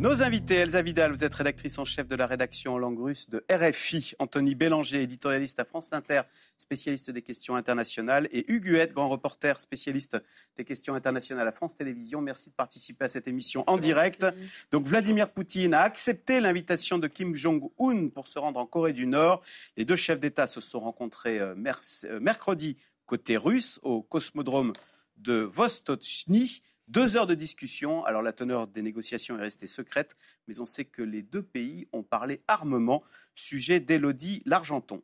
Nos invités, Elsa Vidal, vous êtes rédactrice en chef de la rédaction en langue russe de RFI, Anthony Bélanger, éditorialiste à France Inter, spécialiste des questions internationales, et Hugues Huette, grand reporter, spécialiste des questions internationales à France Télévisions. Merci de participer à cette émission en direct. Donc Vladimir Poutine a accepté l'invitation de Kim Jong-un pour se rendre en Corée du Nord. Les deux chefs d'État se sont rencontrés euh, euh, mercredi côté russe au cosmodrome de Vostochny. Deux heures de discussion. Alors la teneur des négociations est restée secrète, mais on sait que les deux pays ont parlé armement. Sujet d'Élodie L'Argenton.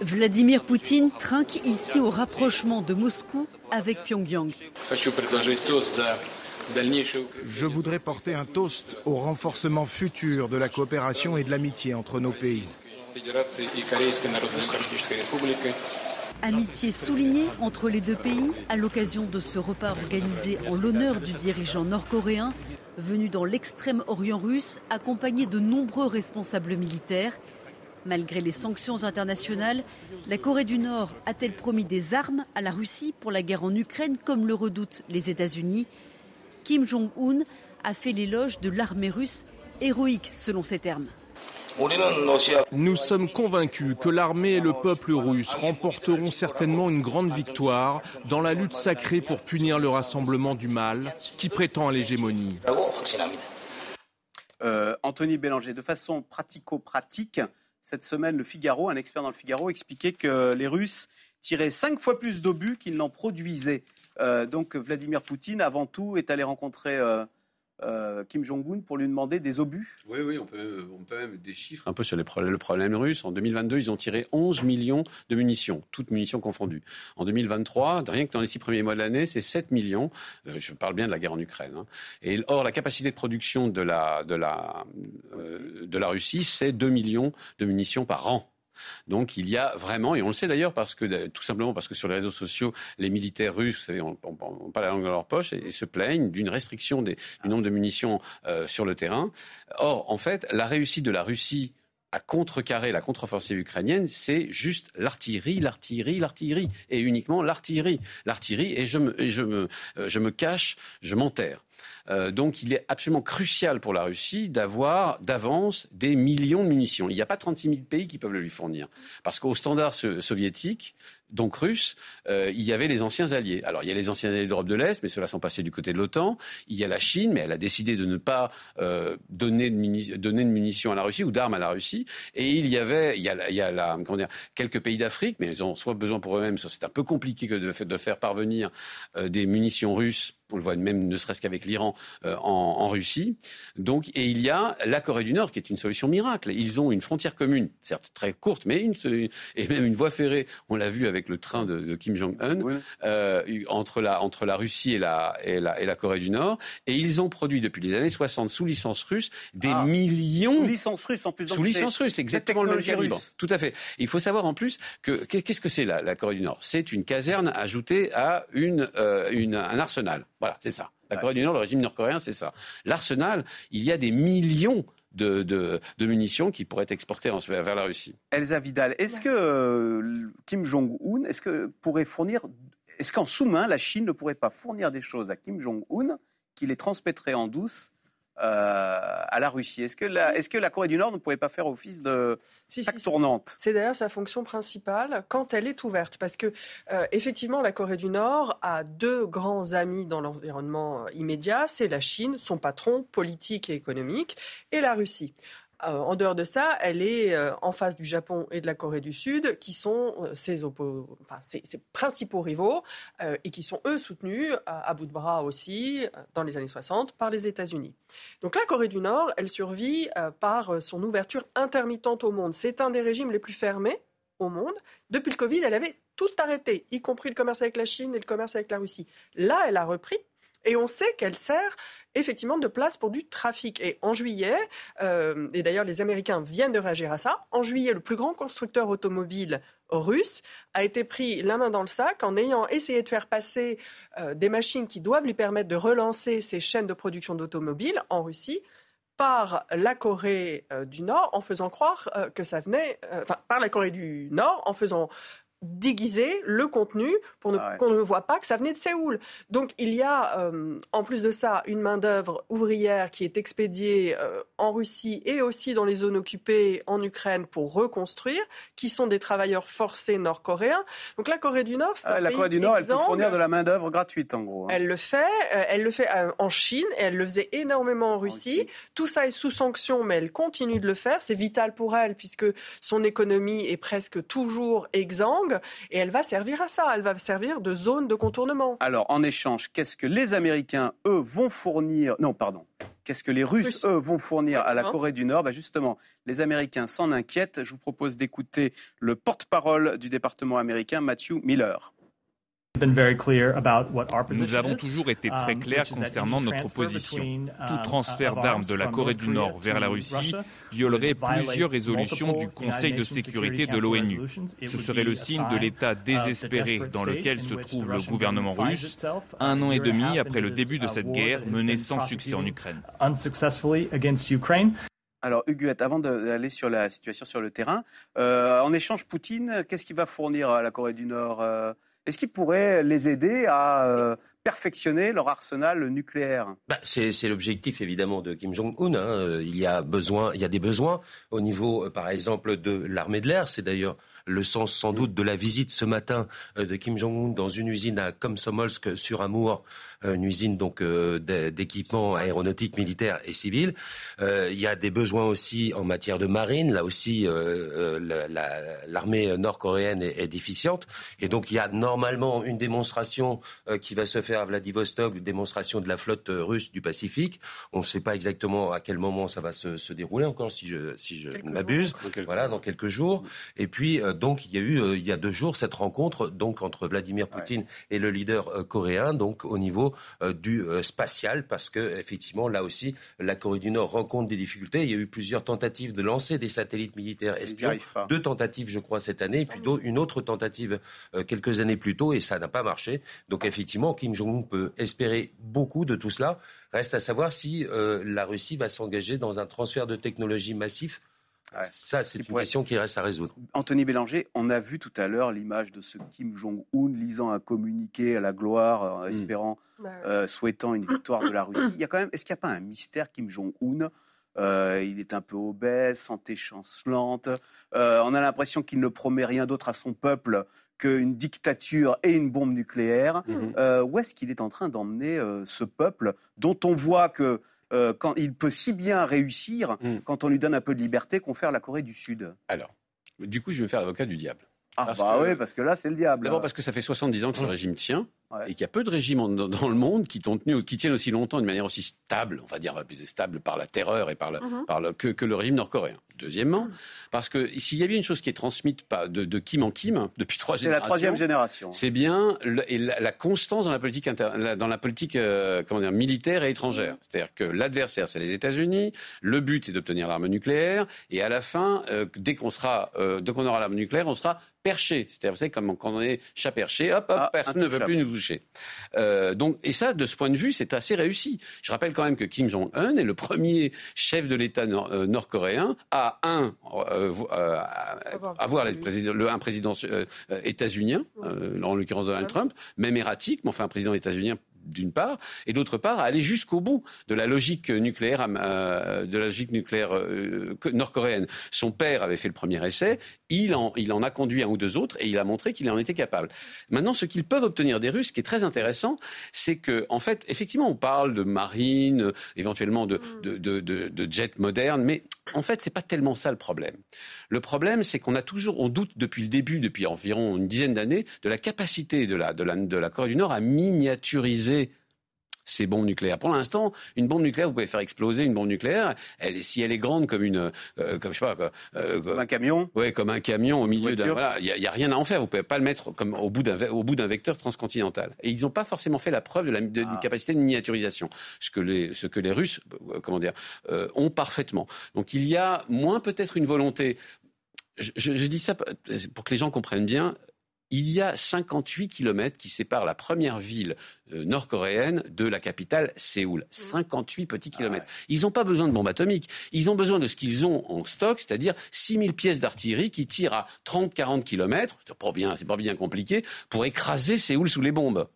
Vladimir Poutine trinque ici au rapprochement de Moscou avec Pyongyang. Je voudrais porter un toast au renforcement futur de la coopération et de l'amitié entre nos pays. Amitié soulignée entre les deux pays à l'occasion de ce repas organisé en l'honneur du dirigeant nord-coréen venu dans l'extrême-orient russe accompagné de nombreux responsables militaires. Malgré les sanctions internationales, la Corée du Nord a-t-elle promis des armes à la Russie pour la guerre en Ukraine comme le redoutent les États-Unis? Kim Jong-un a fait l'éloge de l'armée russe, héroïque selon ses termes. Nous sommes convaincus que l'armée et le peuple russe remporteront certainement une grande victoire dans la lutte sacrée pour punir le rassemblement du mal qui prétend à l'hégémonie. Euh, Anthony Bélanger, de façon pratico-pratique, cette semaine, le Figaro, un expert dans le Figaro, expliquait que les Russes tiraient cinq fois plus d'obus qu'ils n'en produisaient. Euh, donc Vladimir Poutine, avant tout, est allé rencontrer euh, euh, Kim Jong-un pour lui demander des obus Oui, oui, on peut, même, on peut même des chiffres un peu sur le problème russe. En 2022, ils ont tiré 11 millions de munitions, toutes munitions confondues. En 2023, rien que dans les six premiers mois de l'année, c'est 7 millions. Euh, je parle bien de la guerre en Ukraine. Hein. Et or, la capacité de production de la, euh, de la Russie, c'est 2 millions de munitions par an. Donc il y a vraiment, et on le sait d'ailleurs parce que tout simplement parce que sur les réseaux sociaux, les militaires russes, vous n'ont pas la langue dans leur poche et, se plaignent d'une restriction du nombre de munitions euh, sur le terrain. Or, en fait, la réussite de la Russie à contrecarrer la contre-offensive ukrainienne, c'est juste l'artillerie, l'artillerie, l'artillerie, et uniquement l'artillerie. L'artillerie, et je me, je me, euh, je me cache, je m'enterre. Euh, donc il est absolument crucial pour la Russie d'avoir d'avance des millions de munitions. Il n'y a pas 36 000 pays qui peuvent le lui fournir. Parce qu'au standard soviétique, donc russe, euh, il y avait les anciens alliés. Alors il y a les anciens alliés d'Europe de l'Est, mais ceux-là sont passés du côté de l'OTAN. Il y a la Chine, mais elle a décidé de ne pas euh, donner, de munitions à la Russie ou d'armes à la Russie. Et il y avait, il y a, la, comment dire, quelques pays d'Afrique, mais ils ont soit besoin pour eux-mêmes, soit c'est un peu compliqué de, faire parvenir euh, des munitions russes on le voit même ne serait-ce qu'avec l'Iran euh, en, Russie. Donc, et il y a la Corée du Nord qui est une solution miracle. Ils ont une frontière commune, certes très courte, mais une, et même une voie ferrée. On l'a vu avec le train de, Kim Jong-un euh, entre, la, entre la Russie et la, et, la, et la Corée du Nord. Et ils ont produit depuis les années 60 sous licence russe des ah. millions. Sous licence russe en plus. Sous licence russe, exactement le même calibre. Tout à fait. Il faut savoir en plus que qu'est-ce que c'est la, la, Corée du Nord? C'est une caserne ajoutée à une, euh, une, un arsenal. Voilà, c'est ça. La Corée du Nord, le régime nord-coréen, c'est ça. L'arsenal, il y a des millions de, munitions qui pourraient être exportées vers la Russie. Elsa Vidal, est-ce que euh, Kim Jong-un, pourrait fournir, est-ce qu'en sous-main, la Chine ne pourrait pas fournir des choses à Kim Jong-un qui les transmettrait en douce à la Russie. Est-ce que, la, est-ce que la Corée du Nord ne pourrait pas faire office de si, tournante? C'est d'ailleurs sa fonction principale quand elle est ouverte, parce que euh, effectivement la Corée du Nord a deux grands amis dans l'environnement euh, immédiat, c'est la Chine, son patron politique et économique, et la Russie. Euh, en dehors de ça, elle est euh, en face du Japon et de la Corée du Sud, qui sont euh, ses, principaux rivaux et qui sont, eux, soutenus à, bout de bras aussi, dans les années 60, par les États-Unis. Donc la Corée du Nord, elle survit par son ouverture intermittente au monde. C'est un des régimes les plus fermés au monde. Depuis le Covid, elle avait tout arrêté, y compris le commerce avec la Chine et le commerce avec la Russie. Là, elle a repris. Et on sait qu'elle sert effectivement de place pour du trafic. Et en juillet, euh, et d'ailleurs les Américains viennent de réagir à ça, en juillet, le plus grand constructeur automobile russe a été pris la main dans le sac en ayant essayé de faire passer euh, des machines qui doivent lui permettre de relancer ses chaînes de production d'automobiles en Russie par la Corée euh, du Nord en faisant croire que ça venait, enfin par la Corée du Nord en faisant déguiser le contenu pour ne, Ah ouais. qu'on ne voit pas que ça venait de Séoul. Donc il y a, euh, en plus de ça, une main-d'œuvre ouvrière qui est expédiée euh, en Russie et aussi dans les zones occupées en Ukraine pour reconstruire, qui sont des travailleurs forcés nord-coréens. Donc la Corée du Nord, c'est Ah, un la pays Corée du Nord, elle peut fournir de la main-d'œuvre gratuite, en gros. hein. Elle le fait, euh, elle le fait en Chine et elle le faisait énormément en Russie. Russie. Tout ça est sous sanction, mais elle continue de le faire. C'est vital pour elle puisque son économie est presque toujours exsangue et elle va servir à ça. Elle va servir de zone de contournement. Alors, en échange, qu'est-ce que les Américains, eux, vont fournir? Non, pardon. Qu'est-ce que les Russes, Russes. eux, vont fournir à la. Corée du Nord? Bah Justement, les Américains s'en inquiètent. Je vous propose d'écouter le porte-parole du département américain, Matthew Miller. Nous avons toujours été très clairs concernant notre position. Tout transfert d'armes de la Corée du Nord vers la Russie violerait plusieurs résolutions du Conseil de sécurité de l'ONU. Ce serait le signe de l'état désespéré dans lequel se trouve le gouvernement russe, un an et demi après le début de cette guerre menée sans succès en Ukraine. Alors, Huguette, avant d'aller sur la situation sur le terrain, euh, en échange, Poutine, qu'est-ce qu'il va fournir à la Corée du Nord Euh, Est-ce qu'il pourrait les aider à euh, perfectionner leur arsenal nucléaire? Bah, c'est l'objectif évidemment de Kim Jong-un. hein. Euh, Il y a besoin, il y a des besoins au niveau, euh, par exemple, de l'armée de l'air. C'est d'ailleurs le sens sans doute de la visite ce matin de Kim Jong-un dans une usine à Komsomolsk sur Amour, une usine donc euh, d'é- d'équipements aéronautiques militaires et civils. Euh, il y a des besoins aussi en matière de marine. Là aussi, euh, euh, la- la- l'armée nord-coréenne est, est déficiente. Et donc, il y a normalement une démonstration euh, qui va se faire à Vladivostok, une démonstration de la flotte euh, russe du Pacifique. On ne sait pas exactement à quel moment ça va se, se dérouler encore, si je, si je m'abuse. Voilà, dans quelques jours. Et puis, euh, donc, il y a eu, euh, il y a deux jours, cette rencontre donc entre Vladimir Poutine et le leader euh, coréen, donc au niveau euh, du euh, spatial, parce que effectivement, là aussi, la Corée du Nord rencontre des difficultés. Il y a eu plusieurs tentatives de lancer des satellites militaires espions. Deux tentatives, je crois, cette année, et puis une autre tentative euh, quelques années plus tôt, et ça n'a pas marché. Donc effectivement, Kim Jong-un peut espérer beaucoup de tout cela. Reste à savoir si euh, la Russie va s'engager dans un transfert de technologie massif. Ouais. Ça, c'est une pourrait- question qui reste à résoudre. Anthony Bélanger, on a vu tout à l'heure l'image de ce Kim Jong-un lisant un communiqué à la gloire, euh, espérant, Bah, euh, souhaitant une victoire de la Russie. Il y a quand même, est-ce qu'il n'y a pas un mystère Kim Jong-un? Euh, Il est un peu obèse, santé chancelante. Euh, on a l'impression qu'il ne promet rien d'autre à son peuple qu'une dictature et une bombe nucléaire. Mhm. Euh, où est-ce qu'il est en train d'emmener euh, ce peuple dont on voit que euh, quand il peut si bien réussir Mm. quand on lui donne un peu de liberté qu'on fait la Corée du Sud Alors, du coup, je vais me faire l'avocat du diable. Ah Parce bah que- oui, parce que là c'est le diable. D'abord parce que ça fait 70 ans que ce Mmh. régime tient Ouais. et qu'il y a peu de régimes dans, dans le monde qui, tenu, qui tiennent aussi longtemps d'une manière aussi stable, on va dire plus stable par la terreur et par Mhm. par le- que, que le régime nord-coréen. Deuxièmement, parce que s'il y a bien une chose qui est transmise de, de Kim en Kim depuis trois c'est la générations, troisième génération. c'est bien le- et la, la constance dans la politique, inter- la- dans la politique euh, comment dire, militaire et étrangère. C'est-à-dire que l'adversaire, c'est les États-Unis. Le but, c'est d'obtenir l'arme nucléaire. Et à la fin, euh, dès qu'on sera, euh, dès qu'on aura l'arme nucléaire, on sera perché. C'est-à-dire, vous savez, comme quand on est chat perché, hop, hop, Ah, personne ne intouchable. plus nous Euh, donc, et ça, de ce point de vue, c'est assez réussi. Je rappelle quand même que Kim Jong-un est le premier chef de l'État nord- euh, nord-coréen à un euh, euh, Avoir les le- un président états-unien, en l'occurrence Donald. Trump, même erratique, mais enfin un président états-unien d'une part, et d'autre part à aller jusqu'au bout de la logique nucléaire, euh, de la logique nucléaire euh, nord-coréenne. Son père avait fait le premier essai, il en, il en a conduit un ou deux autres, et il a montré qu'il en était capable. Maintenant, ce qu'ils peuvent obtenir des Russes, ce qui est très intéressant, c'est que, en fait, effectivement, on parle de marine, éventuellement de, de, de, de, de jets modernes, mais en fait, c'est pas tellement ça le problème. Le problème, c'est qu'on a toujours, on doute depuis le début, depuis environ une dizaine d'années, de la capacité de la, de la, de la Corée du Nord à miniaturiser ces bombes nucléaires. Pour l'instant, une bombe nucléaire, vous pouvez faire exploser une bombe nucléaire. Elle, si elle est grande comme une, euh, comme je sais pas, quoi, euh, Comme un camion. Ouais, comme un camion au milieu d'un. Voilà, il y, a rien à en faire. Vous pouvez pas le mettre comme au bout d'un au bout d'un vecteur transcontinental. Et ils n'ont pas forcément fait la preuve de la d'une Ah. capacité de miniaturisation, ce que les ce que les Russes, euh, comment dire, euh, ont parfaitement. Donc il y a moins peut-être une volonté. Je, je- je dis ça pour que les gens comprennent bien. Il y a 58 kilomètres qui séparent la première ville euh, nord-coréenne de la capitale Séoul. 58 mm. petits kilomètres. Ils n'ont pas besoin de bombes atomiques. Ils ont besoin de ce qu'ils ont en stock, c'est-à-dire 6000 pièces d'artillerie qui tirent à 30-40 kilomètres. C'est pas bien, c'est pas bien compliqué pour écraser Séoul sous les bombes.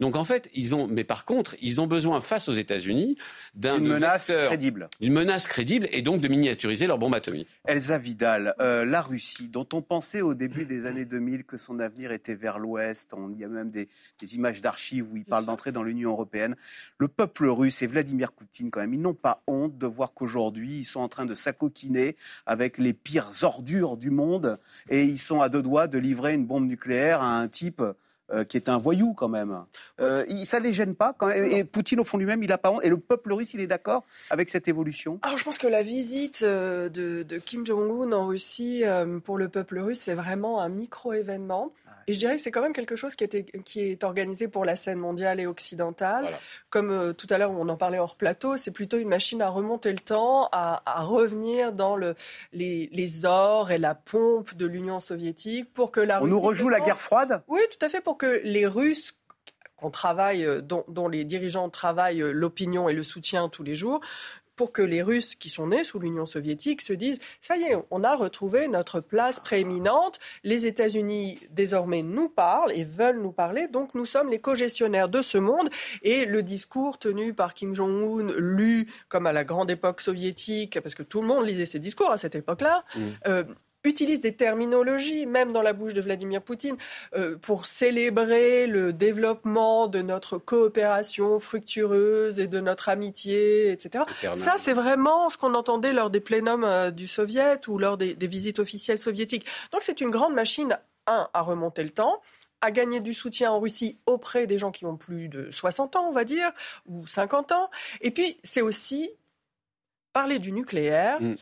Donc en fait, ils ont, mais par contre, ils ont besoin face aux États-Unis d'un menace crédible, une menace crédible, et donc de miniaturiser leurs bombes atomiques. Elsa Vidal, euh, la Russie, dont on pensait au début des années 2000 que son avenir était vers l'Ouest, il y a même des, des images d'archives où il parle d'entrer dans l'Union européenne. Le peuple russe et Vladimir Poutine, quand même, ils n'ont pas honte de voir qu'aujourd'hui, ils sont en train de s'acoquiner avec les pires ordures du monde et ils sont à deux doigts de livrer une bombe nucléaire à un type euh, qui est un voyou quand même. Euh, ça ne les gêne pas quand même. Et Poutine, au fond lui-même, il n'a pas honte. Et le peuple russe, il est d'accord avec cette évolution? Alors, je pense que la visite euh, de, de Kim Jong-un en Russie, pour le peuple russe, c'est vraiment un micro-événement. Et je dirais que c'est quand même quelque chose qui, qui est organisé pour la scène mondiale et occidentale. Comme euh, tout à l'heure, on en parlait hors plateau, c'est plutôt une machine à remonter le temps, à, revenir dans le, les, ors et la pompe de l'Union soviétique pour que la Russie... On nous rejoue la guerre froide? Oui, tout à fait, pour que les Russes qu'on travaille, euh, dont, dont, les dirigeants travaillent euh, l'opinion et le soutien tous les jours, pour que les Russes qui sont nés sous l'Union soviétique se disent ça y est, on a retrouvé notre place prééminente. Les États-Unis désormais nous parlent et veulent nous parler, donc nous sommes les co-gestionnaires de ce monde. Et le discours tenu par Kim Jong-un, lu comme à la grande époque soviétique, parce que tout le monde lisait ses discours à cette époque-là, mmh. euh, utilise des terminologies, même dans la bouche de Vladimir Poutine, euh, pour célébrer le développement de notre coopération fructueuse et de notre amitié, etc. Ça, c'est vraiment ce qu'on entendait lors des plénums euh, du Soviet ou lors des, visites officielles soviétiques. Donc c'est une grande machine, un, à remonter le temps, à gagner du soutien en Russie auprès des gens qui ont plus de 60 ans, on va dire, ou 50 ans. Et puis, c'est aussi parler du nucléaire. Mm.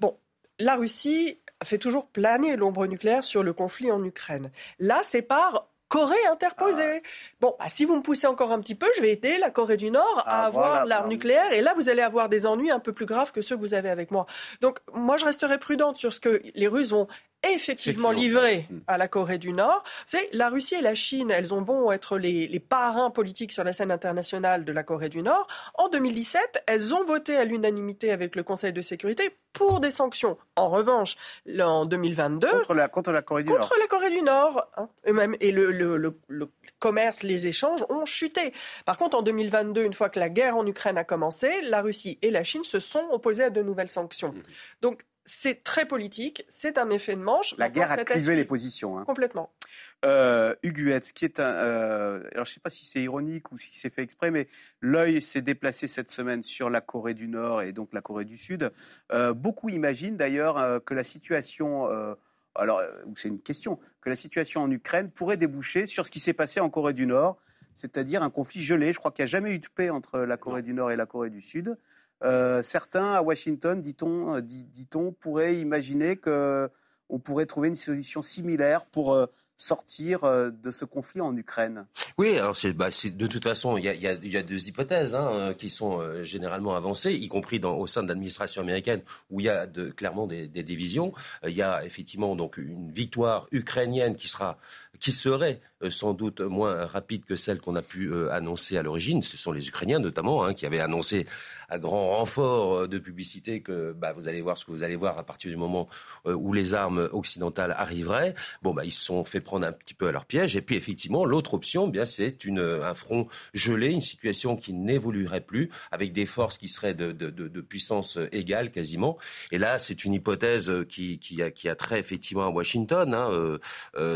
Bon, la Russie fait toujours planer l'ombre nucléaire sur le conflit en Ukraine. Là, c'est par Corée interposée. Ah. Bon, bah, si vous me poussez encore un petit peu, je vais aider la Corée du Nord à ah, avoir l'arme nucléaire. Et là, vous allez avoir des ennuis un peu plus graves que ceux que vous avez avec moi. Donc, moi, je resterai prudente sur ce que les Russes vont effectivement livré mm. à la Corée du Nord. C'est la Russie et la Chine, elles ont vont être les, les, parrains politiques sur la scène internationale de la Corée du Nord. En 2017, elles ont voté à l'unanimité avec le Conseil de sécurité pour des sanctions. En revanche, en 2022, contre la, contre la Corée du contre la Corée du Nord, hein, et même et le, le, le, le, commerce, les échanges ont chuté. Par contre, en 2022, une fois que la guerre en Ukraine a commencé, la Russie et la Chine se sont opposées à de nouvelles sanctions. Mm. Donc c'est très politique, c'est un effet de manche. La guerre a clivé les positions. Hein. Complètement. Euh, Huguette, qui est un. Euh, alors, je ne sais pas si c'est ironique ou si c'est fait exprès, mais l'œil s'est déplacé cette semaine sur la Corée du Nord et donc la Corée du Sud. Euh, beaucoup imaginent d'ailleurs euh, que la situation. alors, c'est une question, que la situation en Ukraine pourrait déboucher sur ce qui s'est passé en Corée du Nord, c'est-à-dire un conflit gelé. Je crois qu'il n'y a jamais eu de paix entre la Corée du Nord et la Corée du Sud. Euh, certains à Washington, dit-on, euh, dit, pourraient imaginer qu'on pourrait trouver une solution similaire pour euh, sortir de ce conflit en Ukraine Oui, alors c'est, bah, de toute façon, il y a, deux hypothèses hein, qui sont généralement avancées, y compris au sein de l'administration américaine où il y a clairement des, des divisions. Il y a effectivement donc une victoire ukrainienne qui sera qui serait sans doute moins rapide que celle qu'on a pu euh, annoncer à l'origine. Ce sont les Ukrainiens notamment hein, qui avaient annoncé à grand renfort euh, de publicité que bah, vous allez voir ce que vous allez voir à partir du moment où les armes occidentales arriveraient. Bon, bah, ils se sont fait prendre un petit peu à leur piège. Et puis effectivement, l'autre option, eh bien, c'est un front gelé, une situation qui n'évoluerait plus, avec des forces qui seraient de, de, de, puissance égale quasiment. Et là, c'est une hypothèse qui, qui, a, qui a trait effectivement à Washington, hein,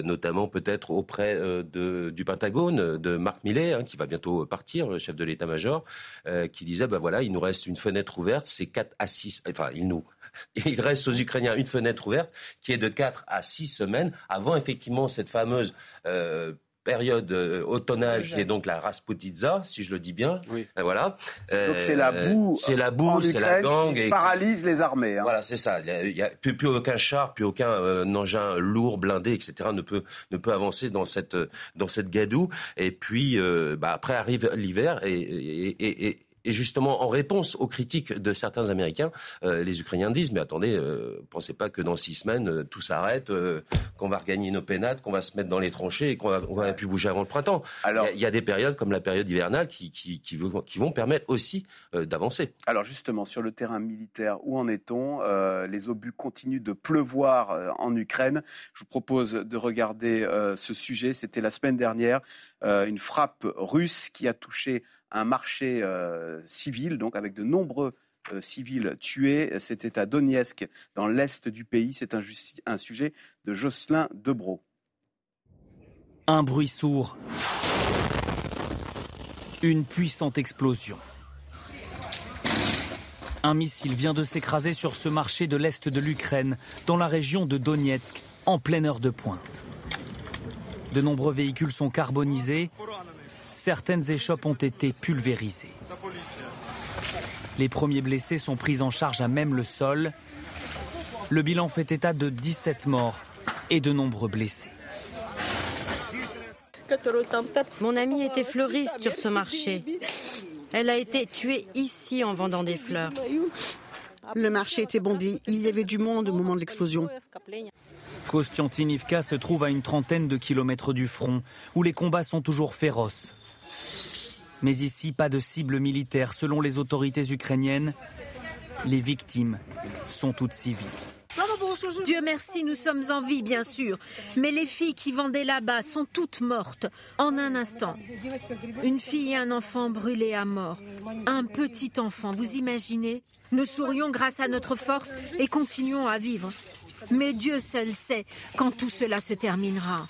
notamment peut-être auprès du Pentagone, de Marc Millet, hein, qui va bientôt partir, le chef de l'état-major, euh, qui disait, ben voilà, il nous reste une fenêtre ouverte, c'est 4 à 6, enfin, il nous, il reste aux Ukrainiens une fenêtre ouverte qui est de 4 à 6 semaines avant effectivement cette fameuse euh, période euh, automnale qui est donc la Rasputitsa, si je le dis bien. Oui. voilà. donc c'est la euh, boue. C'est la boue, c'est la gangue. Qui paralyse les armées. Hein. Voilà, c'est ça. Il n'y a, plus, aucun char, plus aucun euh, engin lourd, blindé, etc. ne peut ne peut avancer dans cette dans cette gadoue. Et puis bah, après arrive l'hiver et, et, et, Et justement, en réponse aux critiques de certains Américains, euh, les Ukrainiens disent, mais attendez, euh, pensez pas que dans six semaines, euh, tout s'arrête, qu'on va regagner nos pénates, qu'on va se mettre dans les tranchées et qu'on va, va plus bouger avant le printemps. Alors, il y, a des périodes comme la période hivernale qui, qui, qui, vont, permettre aussi d'avancer. Alors justement, sur le terrain militaire, où en est-on? Les obus continuent de pleuvoir en Ukraine. Je vous propose de regarder ce sujet. C'était la semaine dernière, une frappe russe qui a touché un marché euh, civil, donc avec de nombreux euh, civils tués. C'était à Donetsk, dans l'est du pays. C'est un, sujet de Jocelyn Debro. Un bruit sourd. Une puissante explosion. Un missile vient de s'écraser sur ce marché de l'est de l'Ukraine, dans la région de Donetsk, en pleine heure de pointe. De nombreux véhicules sont carbonisés, certaines échoppes ont été pulvérisées. Les premiers blessés sont pris en charge à même le sol. Le bilan fait état de 17 morts et de nombreux blessés. Mon amie était fleuriste sur ce marché. Elle a été tuée ici en vendant des fleurs. Le marché était bondé. Il y avait du monde au moment de l'explosion. Kostiantinivka se trouve à une trentaine de kilomètres du front, où les combats sont toujours féroces. Mais ici, pas de cible militaire selon les autorités ukrainiennes. Les victimes sont toutes civiles. Dieu merci, nous sommes en vie, bien sûr. Mais les filles qui vendaient là-bas sont toutes mortes en un instant. Une fille et un enfant brûlés à mort. Un petit enfant, vous imaginez? Nous sourions grâce à notre force et continuons à vivre. Mais Dieu seul sait quand tout cela se terminera.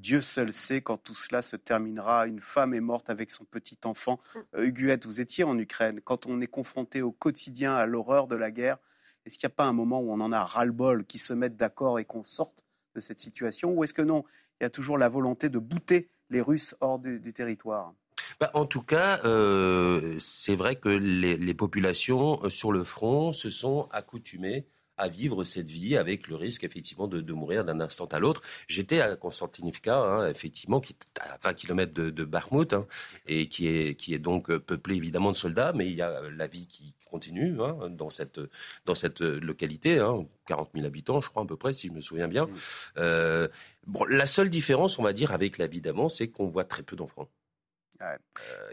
Dieu seul sait quand tout cela se terminera. Une femme est morte avec son petit enfant. Euh, Huguette, vous étiez en Ukraine. Quand on est confronté au quotidien à l'horreur de la guerre, est-ce qu'il n'y a pas un moment où on en a ras-le-bol, qui se mettent d'accord et qu'on sorte de cette situation Ou est-ce que non, il y a toujours la volonté de bouter les Russes hors du, territoire? Bah, en tout cas, euh, c'est vrai que les, populations euh, sur le front se sont accoutumées à vivre cette vie avec le risque effectivement de, mourir d'un instant à l'autre. J'étais à Konstantinivka, hein, effectivement, qui est à 20 km de, de hein, et qui est, qui est donc peuplé évidemment de soldats, mais il y a la vie qui continue hein, dans, cette, dans cette localité, 40 000 habitants, je crois à peu près, si je me souviens bien. Mmh. Euh, bon, la seule différence, on va dire, avec la vie d'avant, c'est qu'on voit très peu d'enfants. Euh,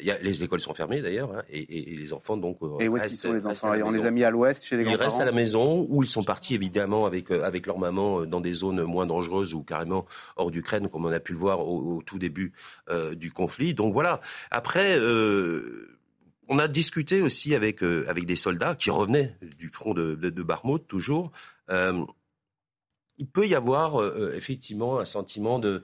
y a, les écoles sont fermées d'ailleurs, hein, et, les enfants donc. Euh, et où est-ce qu'ils sont les enfants On les a mis à l'ouest chez les grands-parents. Ils restent à la maison, où ils sont partis évidemment avec euh, avec leur maman dans des zones moins dangereuses ou carrément hors d'Ukraine, comme on a pu le voir au, tout début du conflit. Donc voilà. Après. on a discuté aussi avec avec des soldats qui revenaient du front de, de, de toujours. il peut y avoir effectivement un sentiment de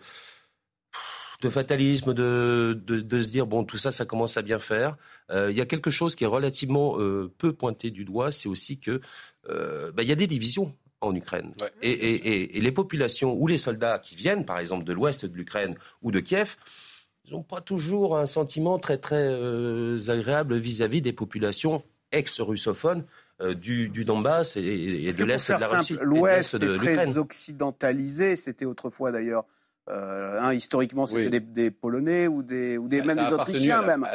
de fatalisme, de, de, se dire bon tout ça, ça commence à bien faire. Euh, il y a quelque chose qui est relativement euh, peu pointé du doigt, c'est aussi que euh, bah, il y a des divisions en Ukraine. Et, les populations ou les soldats qui viennent, par exemple, de l'ouest de l'Ukraine ou de Kiev, ils n'ont pas toujours un sentiment très très agréable vis-à-vis des populations ex-russophones du, du, Donbass et, de l'Est de la Russie. L'Ouest est très occidentalisé, c'était autrefois d'ailleurs euh, hein, historiquement, c'était des, Polonais ou des, ou des même des Autrichiens même.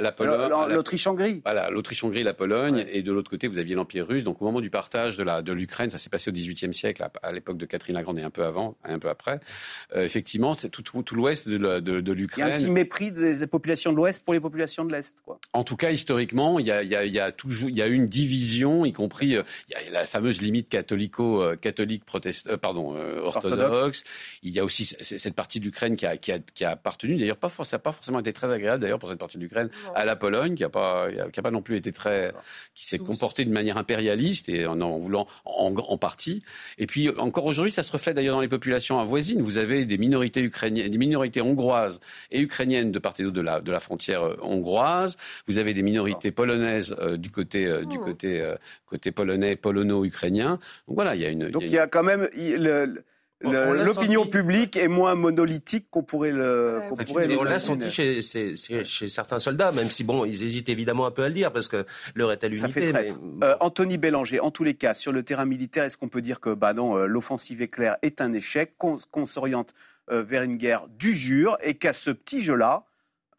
L'Autriche-Hongrie. Voilà, l'Autriche-Hongrie, la Pologne, et de l'autre côté, vous aviez l'Empire russe. Donc, au moment du partage de l'Ukraine, ça s'est passé au XVIIIe siècle, à, l'époque de Catherine la Grande et un peu avant, un peu après. Euh, effectivement, c'est tout, tout, l'ouest de, de, l'Ukraine. Il y a un petit mépris des populations de l'Ouest pour les populations de l'Est, quoi. En tout cas, historiquement, il y a, il y a, il y a toujours, il y a eu une division, y compris, euh, il y a la fameuse limite catholico, catholique, protest, pardon, orthodoxe. orthodoxe. Il y a aussi cette partie d'Ukraine qui a, qui a, qui a appartenu, d'ailleurs, pas, ça n'a pas forcément été très agréable, d'ailleurs, pour cette partie d'Ukraine, à la Pologne, qui n'a pas, qui a pas non plus été très, qui s'est comporté de manière impérialiste et en en voulant en, en partie. Et puis, encore aujourd'hui, ça se reflète d'ailleurs dans les populations avoisines. Vous avez des minorités ukrainiennes, des minorités hongroises et ukrainiennes de part et d'autre de la, de la frontière euh, hongroise. Vous avez des minorités polonaises euh, du côté, euh, du côté, côté polonais, polono-ukrainien. Donc voilà, il y a une. Donc il y a, quand même le, L'opinion publique est moins monolithique qu'on pourrait le. on l'a senti chez, certains soldats, même si bon, ils hésitent évidemment un peu à le dire parce que l'heure est à l'unité. Euh, Anthony Bélanger, en tous les cas, sur le terrain militaire, est-ce qu'on peut dire que bah non, euh, l'offensive éclair est un échec, qu'on s'oriente euh, vers une guerre d'usure et qu'à ce petit jeu-là,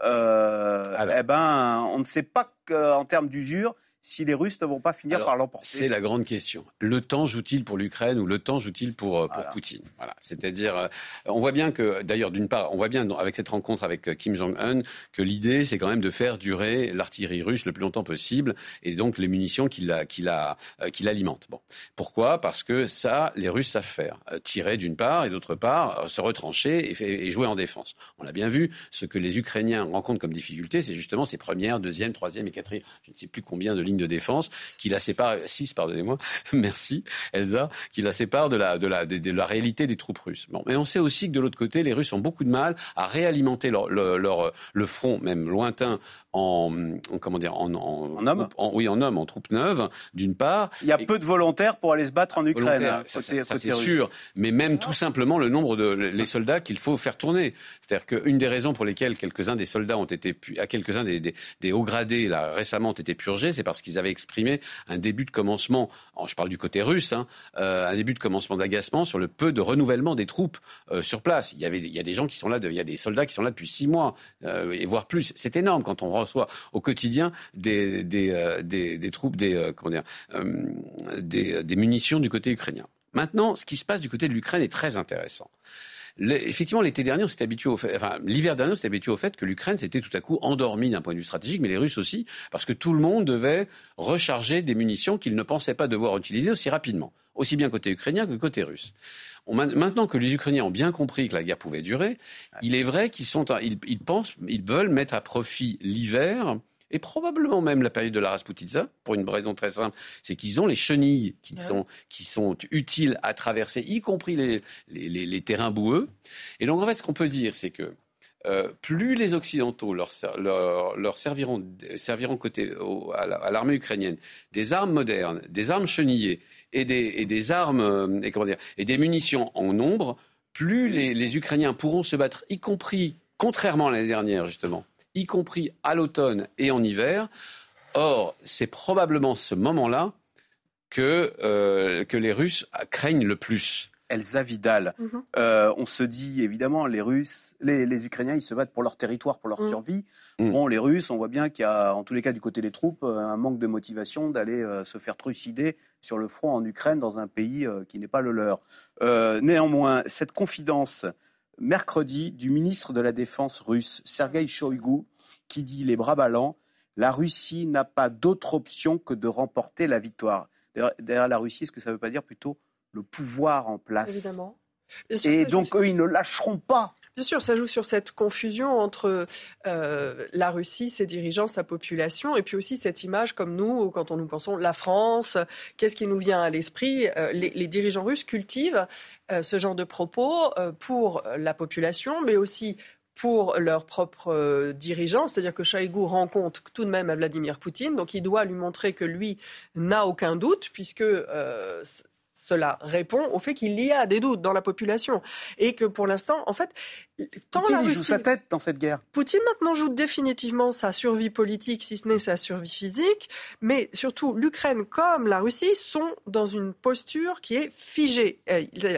eh ben, on ne sait pas qu'en termes d'usure, si les Russes ne vont pas finir par l'emporter C'est la grande question. Le temps joue-t-il pour l'Ukraine ou le temps joue-t-il pour, euh, pour Poutine? Voilà. C'est-à-dire, euh, on voit bien que, d'ailleurs, d'une part, on voit bien avec cette rencontre avec euh, Kim Jong-un que l'idée, c'est quand même de faire durer l'artillerie russe le plus longtemps possible et donc les munitions qui l'alimentent. Bon. Pourquoi? Parce que ça, les Russes savent faire. Tirer d'une part et d'autre part, se retrancher et, et jouer en défense. On l'a bien vu, ce que les Ukrainiens rencontrent comme difficulté, c'est justement ces premières, deuxième, troisième et quatrième, je ne sais plus combien de de défense qui la sépare, 6, pardonnez-moi, merci Elsa, qui la sépare de la, de la, de, la réalité des troupes russes. Bon, mais on sait aussi que de l'autre côté, les Russes ont beaucoup de mal à réalimenter leur, leur, le front, même lointain, en, comment dire, en, en, homme Oui, en homme, en troupes neuves, d'une part. Il y a peu de volontaires pour aller se battre en Ukraine. Hein, ça, c'est sûr. Mais même tout simplement le nombre de les soldats qu'il faut faire tourner. C'est-à-dire qu'une des raisons pour lesquelles quelques-uns des soldats ont été, à quelques-uns des, des, des, hauts gradés là récemment ont été purgés, c'est parce qu'ils avaient exprimé un début de commencement. je parle du côté russe, hein, euh, un début de commencement d'agacement sur le peu de renouvellement des troupes euh, sur place. Il y avait, il y a des gens qui sont là, il y a des soldats qui sont là depuis six mois euh, et voire plus. C'est énorme quand on reçoit au quotidien des, des, des, troupes, des, comment dire, des munitions du côté ukrainien. Maintenant, ce qui se passe du côté de l'Ukraine est très intéressant effectivement, l'été dernier, on s'est habitué au fait, enfin, l'hiver dernier, on s'est habitué au fait que l'Ukraine s'était tout à coup endormie d'un point de vue stratégique, mais les Russes aussi, parce que tout le monde devait recharger des munitions qu'ils ne pensaient pas devoir utiliser aussi rapidement, aussi bien côté ukrainien que côté russe. maintenant que les Ukrainiens ont bien compris que la guerre pouvait durer, il est vrai qu'ils sont, ils pensent, ils veulent mettre à profit l'hiver et probablement même la période de la Rasputitsa, pour une raison très simple, c'est qu'ils ont les chenilles qui, sont, qui sont utiles à traverser, y compris les, les, les, terrains boueux. Et donc en fait, ce qu'on peut dire, c'est que euh, plus les Occidentaux leur, leur, leur serviront, serviront côté à l'armée ukrainienne des armes modernes, des armes chenillées et des, et des armes euh, et comment dire, et des munitions en nombre, plus les, les Ukrainiens pourront se battre, y compris contrairement à l'année dernière justement, y compris à l'automne et en hiver. Or, c'est probablement ce moment-là que, euh, que les Russes craignent le plus. Elsa Vidal, mhm. euh, on se dit évidemment, les Russes, les, Ukrainiens, ils se battent pour leur territoire, pour leur mhm. survie. Mhm. Bon, les Russes, on voit bien qu'il y a, en tous les cas, du côté des troupes, euh, un manque de motivation d'aller se faire trucider sur le front en Ukraine, dans un pays qui n'est pas le leur. néanmoins, cette confidence mercredi du ministre de la Défense russe, Sergei Shoigu, qui dit les bras ballants, la Russie n'a pas d'autre option que de remporter la victoire. Derrière la Russie, ce que ça ne veut pas dire plutôt le pouvoir en place? Évidemment. Et donc, eux, ils ne lâcheront pas. Bien sûr, ça joue sur cette confusion entre euh, la Russie, ses dirigeants, sa population, et puis aussi cette image comme nous, quand on nous pensons la France, qu'est-ce qui nous vient à l'esprit euh, les, dirigeants russes cultivent euh, ce genre de propos pour la population, mais aussi pour leurs propres dirigeants, c'est-à-dire que Chaïgou rencontre tout de même à Vladimir Poutine, donc il doit lui montrer que lui n'a aucun doute, puisque cela répond au fait qu'il y a des doutes dans la population et que pour l'instant, en fait, tant Poutine joue sa tête dans cette guerre. Poutine maintenant joue définitivement sa survie politique, si ce n'est sa survie physique, mais surtout l'Ukraine comme la Russie sont dans une posture qui est figée.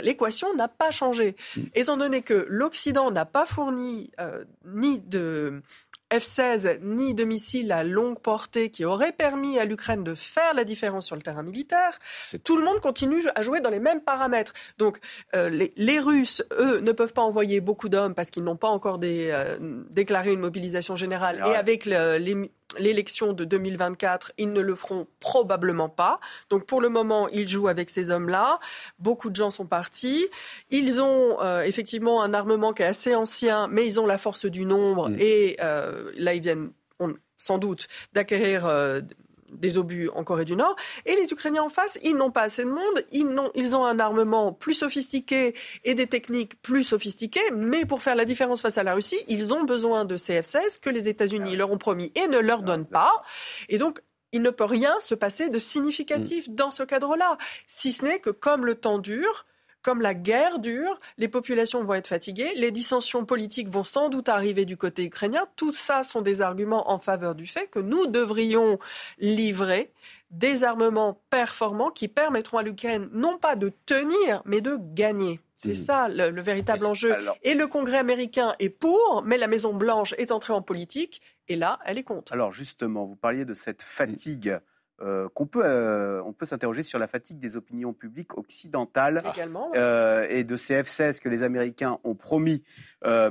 L'équation n'a pas changé, mm. étant donné que l'Occident n'a pas fourni euh, ni de F-16 ni de missiles à longue portée qui auraient permis à l'Ukraine de faire la différence sur le terrain militaire, tout le monde continue à jouer dans les mêmes paramètres. Donc euh, les, Russes, eux, ne peuvent pas envoyer beaucoup d'hommes parce qu'ils n'ont pas encore euh, déclaré une mobilisation générale. Et avec les, l'élection de 2024, ils ne le feront probablement pas. Donc pour le moment, ils jouent avec ces hommes-là. Beaucoup de gens sont partis. Ils ont euh, effectivement un armement qui est assez ancien, mais ils ont la force du nombre. Mm. Et euh, là, ils viennent sans doute d'acquérir euh, des obus en Corée du Nord. Et les Ukrainiens en face, ils n'ont pas assez de monde, ils, ont, ils ont un armement plus sophistiqué et des techniques plus sophistiquées, mais pour faire la différence face à la Russie, ils ont besoin de CF-16 que les États-Unis leur ont promis et ne leur donnent pas. Et donc, il ne peut rien se passer de significatif mm. dans ce cadre-là, si ce n'est que comme le temps dure, comme la guerre dure, les populations vont être fatiguées, les dissensions politiques vont sans doute arriver du côté ukrainien. Tout ça sont des arguments en faveur du fait que nous devrions livrer des armements performants qui permettront à l'Ukraine non pas de tenir, mais de gagner. C'est mmh. ça le, véritable enjeu. Et le Congrès américain est pour, mais la Maison Blanche est entrée en politique, et là, elle est contre. Alors justement, vous parliez de cette fatigue. Euh, qu'on peut, euh, on peut s'interroger sur la fatigue des opinions publiques occidentales euh, et de ces F-16 que les Américains ont promis,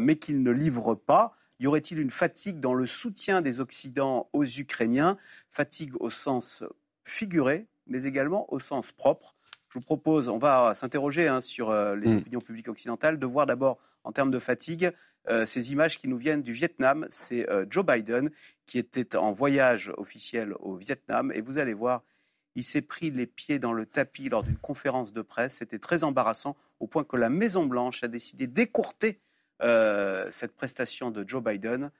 mais qu'ils ne livrent pas. Y aurait-il une fatigue dans le soutien des Occidents aux Ukrainiens? Fatigue au sens figuré, mais également au sens propre. Je vous propose, on va s'interroger hein, sur les mm. opinions publiques occidentales, de voir d'abord en termes de fatigue euh, ces images qui nous viennent du Vietnam. C'est euh, Joe Biden qui était en voyage officiel au Vietnam. Et vous allez voir, il s'est pris les pieds dans le tapis lors d'une conférence de presse. C'était très embarrassant, au point que la Maison-Blanche a décidé d'écourter euh, cette prestation de Joe Biden,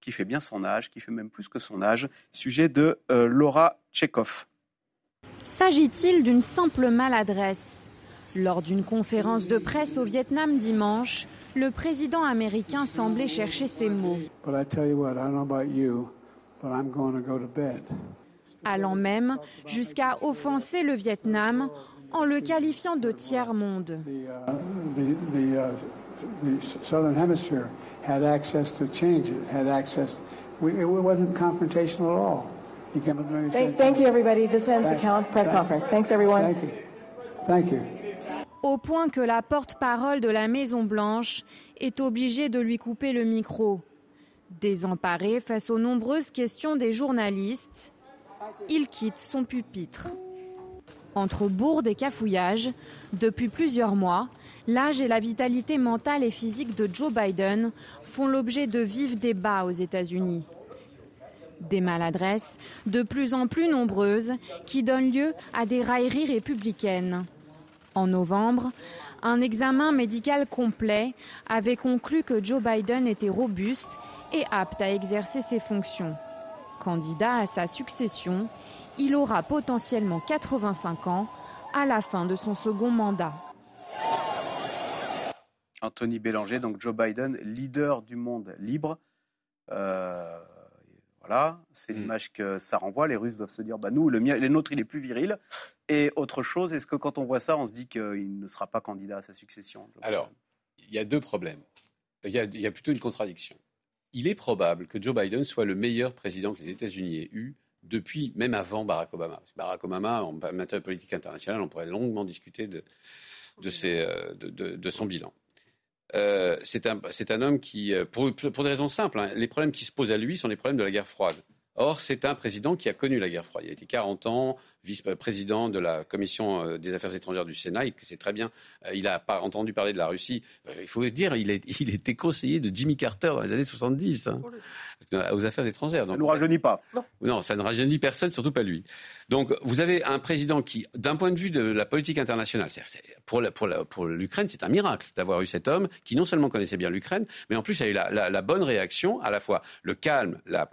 qui fait bien son âge, qui fait même plus que son âge. Sujet de Laura Tchekhov. S'agit-il d'une simple maladresse? Lors d'une conférence de presse au Vietnam dimanche, le président américain semblait chercher ses mots. Allant même jusqu'à offenser le Vietnam en le qualifiant de tiers-monde. Thank you, everybody. This ends the press conference. Thanks, everyone. Thank you au point que la porte-parole de la Maison-Blanche est obligée de lui couper le micro. Désemparé face aux nombreuses questions des journalistes, il quitte son pupitre. Entre bourdes et cafouillages, depuis plusieurs mois, l'âge et la vitalité mentale et physique de Joe Biden font l'objet de vifs débats aux États-Unis. Des maladresses de plus en plus nombreuses qui donnent lieu à des railleries républicaines. En novembre, un examen médical complet avait conclu que Joe Biden était robuste et apte à exercer ses fonctions. Candidat à sa succession, il aura potentiellement 85 ans à la fin de son second mandat. Anthony Bélanger, donc Joe Biden, leader du monde libre. Euh, voilà, c'est mm. l'image que ça renvoie. Les Russes doivent se dire, bah nous, le, mien, le nôtre, il est plus viril. Et autre chose, est-ce que quand on voit ça, on se dit qu'il ne sera pas candidat à sa succession? Alors, il y a deux problèmes. Il y, a, plutôt une contradiction. Il est probable que Joe Biden soit le meilleur président que les États-Unis aient eu depuis, même avant Barack Obama. Barack Obama, en matière de politique internationale, on pourrait longuement discuter de, de, euh, de son bilan. Euh, c'est un, homme qui, euh, pour, des raisons simples, hein, les problèmes qui se posent à lui sont les problèmes de la guerre froide. Or, c'est un président qui a connu la guerre froide. Il a été 40 ans vice-président de la commission euh, des affaires étrangères du Sénat. Il sait très bien, il n'a pas entendu parler de la Russie. Il faut dire, il, il était conseiller de Jimmy Carter dans les années 70 hein, aux affaires étrangères. ça ne nous rajeunit pas. Non. ça ne rajeunit personne, surtout pas lui. Donc, vous avez un président qui, d'un point de vue de la politique internationale, pour, pour, l'Ukraine, c'est un miracle d'avoir eu cet homme qui non seulement connaissait bien l'Ukraine, mais en plus a eu la, bonne réaction, à la fois le calme, la,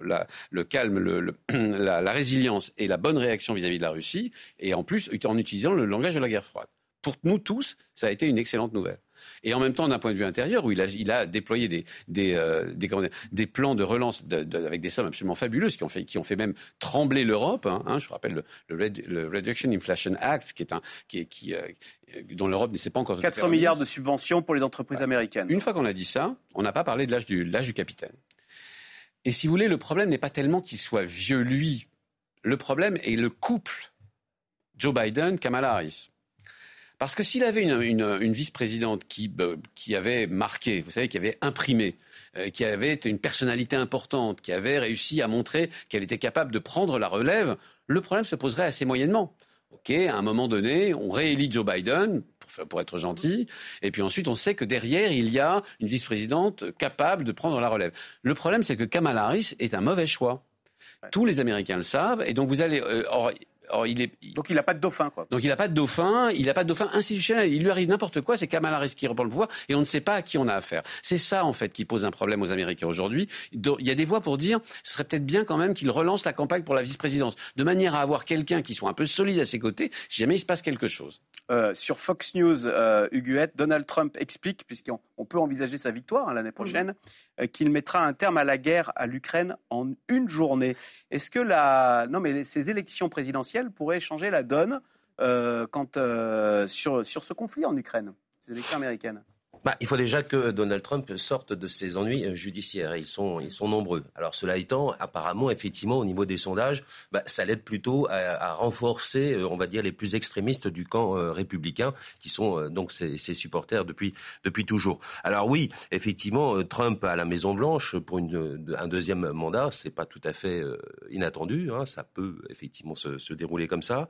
le calme, le, la, résilience et la bonne réaction vis-à-vis de la Russie, et en plus en utilisant le langage de la guerre froide. Pour nous tous, ça a été une excellente nouvelle. Et en même temps, d'un point de vue intérieur, où il a, il a déployé des, des, euh, des, plans de relance avec des sommes absolument fabuleuses qui ont fait, qui ont fait même trembler l'Europe. Hein, hein je rappelle le, le, Reduction Inflation Act, qui est un, qui, qui, euh, dont l'Europe ne sait pas encore. 400 milliards de subventions pour les entreprises américaines. Une fois qu'on a dit ça, on n'a pas parlé de l'âge du, l'âge du capitaine. Et si vous voulez, le problème n'est pas tellement qu'il soit vieux lui. Le problème est le couple Joe Biden, Kamala Harris. Parce que s'il avait une, vice-présidente euh, qui, avait marqué, vous savez, qui avait imprimé, euh, qui avait une personnalité importante, qui avait réussi à montrer qu'elle était capable de prendre la relève, le problème se poserait assez moyennement. OK, à un moment donné, on réélit Joe Biden, pour, être gentil, et puis ensuite on sait que derrière, il y a une vice-présidente capable de prendre la relève. Le problème, c'est que Kamala Harris est un mauvais choix. Tous les Américains le savent, et donc vous allez. Euh, donc il n'a pas de dauphin, quoi. Donc il n'a pas de dauphin, il n'a pas de dauphin institutionnel. Il lui arrive n'importe quoi, c'est Kamala Harris qui reprend le pouvoir et on ne sait pas à qui on a affaire. C'est ça, en fait, qui pose un problème aux Américains aujourd'hui. Il y a des voix pour dire, ce serait peut-être bien quand même qu'il relance la campagne pour la vice-présidence, de manière à avoir quelqu'un qui soit un peu solide à ses côtés, si jamais il se passe quelque chose. Euh, sur Fox News, euh, Huguette, Donald Trump explique, puisqu'on peut envisager sa victoire hein, l'année prochaine, qu'il mettra un terme à la guerre à l'Ukraine en une journée. Est-ce que la... non, mais ces élections présidentielles pourraient changer la donne quand, sur, sur ce conflit en Ukraine, ces élections américaines? Bah, il faut déjà que Donald Trump sorte de ses ennuis euh, judiciaires. Ils sont, ils sont nombreux. Alors cela étant, apparemment, effectivement, au niveau des sondages, bah, ça l'aide plutôt à, renforcer, euh, on va dire, les plus extrémistes du camp euh, républicain, qui sont donc ses, supporters depuis, depuis toujours. Alors oui, effectivement, Trump à la Maison Blanche pour une, un deuxième mandat, c'est pas tout à fait inattendu. Hein. ça peut effectivement se, se, dérouler comme ça.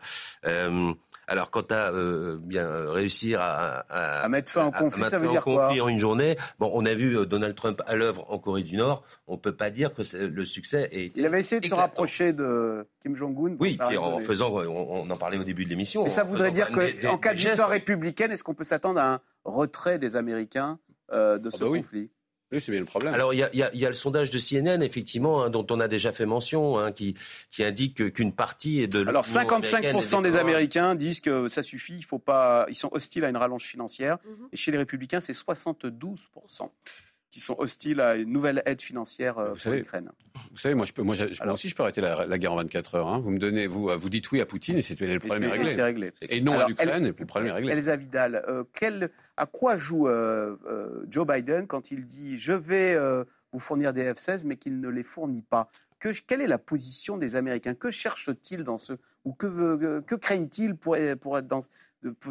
alors quant à bien réussir à, à, mettre fin au conflit, ça veut dire conflit en une journée. Bon, on a vu euh, Donald Trump à l'œuvre en Corée du Nord. On ne peut pas dire que le succès est. Il avait essayé de se rapprocher de Kim Jong-un. Oui, en faisant, on, en parlait au début de l'émission. Et ça voudrait dire qu'en cas de victoire républicaine, est-ce qu'on peut s'attendre à un retrait des Américains euh, de ah ce bah conflit? Oui, c'est bien le problème. Alors, il y a, le sondage de CNN, effectivement, hein, dont on a déjà fait mention, hein, qui, qui indique qu'une partie est de. Alors, 55% des Américains disent que ça suffit, il faut pas. Ils sont hostiles à une rallonge financière. Mhm. Et chez les Républicains, c'est 72% qui sont hostiles à une nouvelle aide financière euh, pour l'Ukraine. Vous savez, moi, je peux, moi, aussi, je peux arrêter la, guerre en 24 heures. Hein. Vous me donnez, vous, vous dites oui à Poutine et c'est le problème est, réglé. réglé. Et non à l'Ukraine et le problème est réglé. Elsa Vidal, euh, à quoi joue euh, Joe Biden quand il dit je vais vous fournir des F-16 mais qu'il ne les fournit pas? Que, quelle est la position des Américains? Que cherchent-ils dans ce ou que, que craignent-ils pour, pour être dans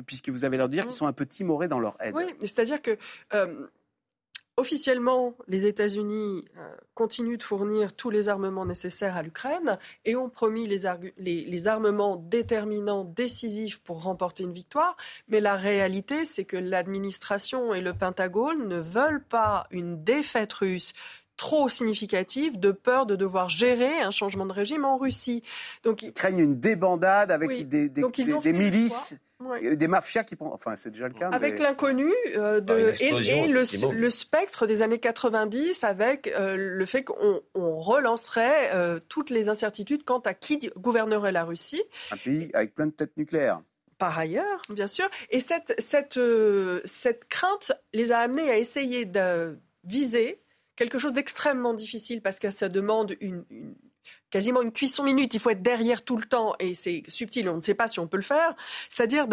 puisque vous avez l'air de dire qu'ils sont un peu timorés dans leur aide? Oui, c'est-à-dire que Officiellement, les États-Unis euh, continuent de fournir tous les armements nécessaires à l'Ukraine et ont promis les, armements déterminants, décisifs pour remporter une victoire. Mais la réalité, c'est que l'administration et le Pentagone ne veulent pas une défaite russe trop significative de peur de devoir gérer un changement de régime en Russie. Donc ils craignent une débandade avec des, des milices des mafias qui Enfin, c'est déjà le cas. Avec l'inconnu euh, de... et, le, spectre des années 90 avec euh, le fait qu'on relancerait euh, toutes les incertitudes quant à qui gouvernerait la Russie. Un pays avec plein de têtes nucléaires par ailleurs, bien sûr. Et cette, cette, cette crainte les a amenés à essayer de viser quelque chose d'extrêmement difficile parce que ça demande une, quasiment une cuisson minute. Il faut être derrière tout le temps et c'est subtil. On ne sait pas si on peut le faire. C'est-à-dire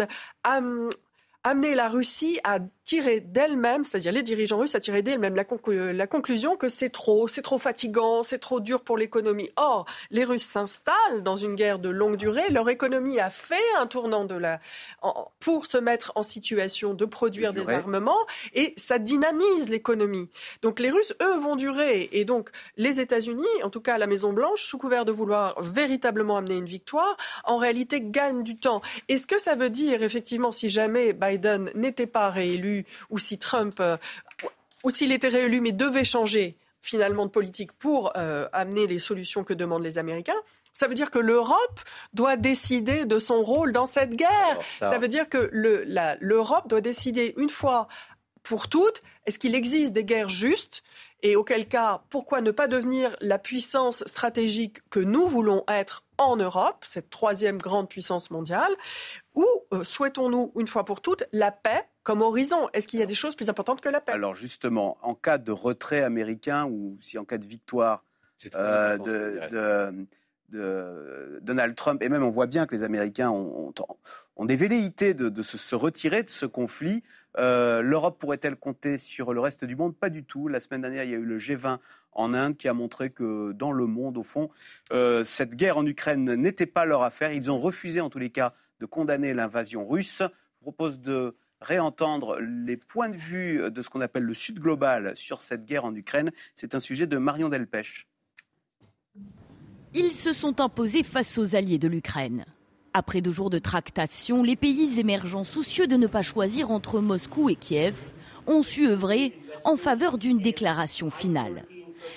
amener la Russie à tirer d'elle-même, c'est-à-dire les dirigeants russes, à tirer d'elle-même la, la, conclusion que c'est trop, c'est trop fatigant, c'est trop dur pour l'économie. Or, les Russes s'installent dans une guerre de longue durée. Leur économie a fait un tournant de la, pour se mettre en situation de produire des armements et ça dynamise l'économie. Donc les Russes, eux, vont durer. Et donc les États-Unis, en tout cas la Maison Blanche, sous couvert de vouloir véritablement amener une victoire, en réalité gagnent du temps. Est-ce que ça veut dire effectivement si jamais Biden n'était pas réélu ou si Trump, euh, ou s'il était réélu mais devait changer finalement de politique pour euh, amener les solutions que demandent les Américains, ça veut dire que l'Europe doit décider de son rôle dans cette guerre. ça... veut dire que l'Europe doit décider une fois pour toutes, est-ce qu'il existe des guerres justes? Et auquel cas, pourquoi ne pas devenir la puissance stratégique que nous voulons être en Europe, cette troisième grande puissance mondiale, ou euh, souhaitons-nous, une fois pour toutes, la paix comme horizon Est-ce qu'il y a des choses plus importantes que la paix Alors justement, en cas de retrait américain ou si en cas de victoire euh, de, Donald Trump, et même on voit bien que les Américains ont, des velléités de, se, retirer de ce conflit, euh, L'Europe pourrait-elle compter sur le reste du monde? Pas du tout. La semaine dernière, il y a eu le G20 en Inde qui a montré que dans le monde, au fond, euh, cette guerre en Ukraine n'était pas leur affaire. Ils ont refusé, en tous les cas, de condamner l'invasion russe. Je propose de réentendre les points de vue de ce qu'on appelle le Sud global sur cette guerre en Ukraine. C'est un sujet de Marion Delpech. Ils se sont imposés face aux alliés de l'Ukraine. Après deux jours de tractation, les pays émergents soucieux de ne pas choisir entre Moscou et Kiev ont su œuvrer en faveur d'une déclaration finale.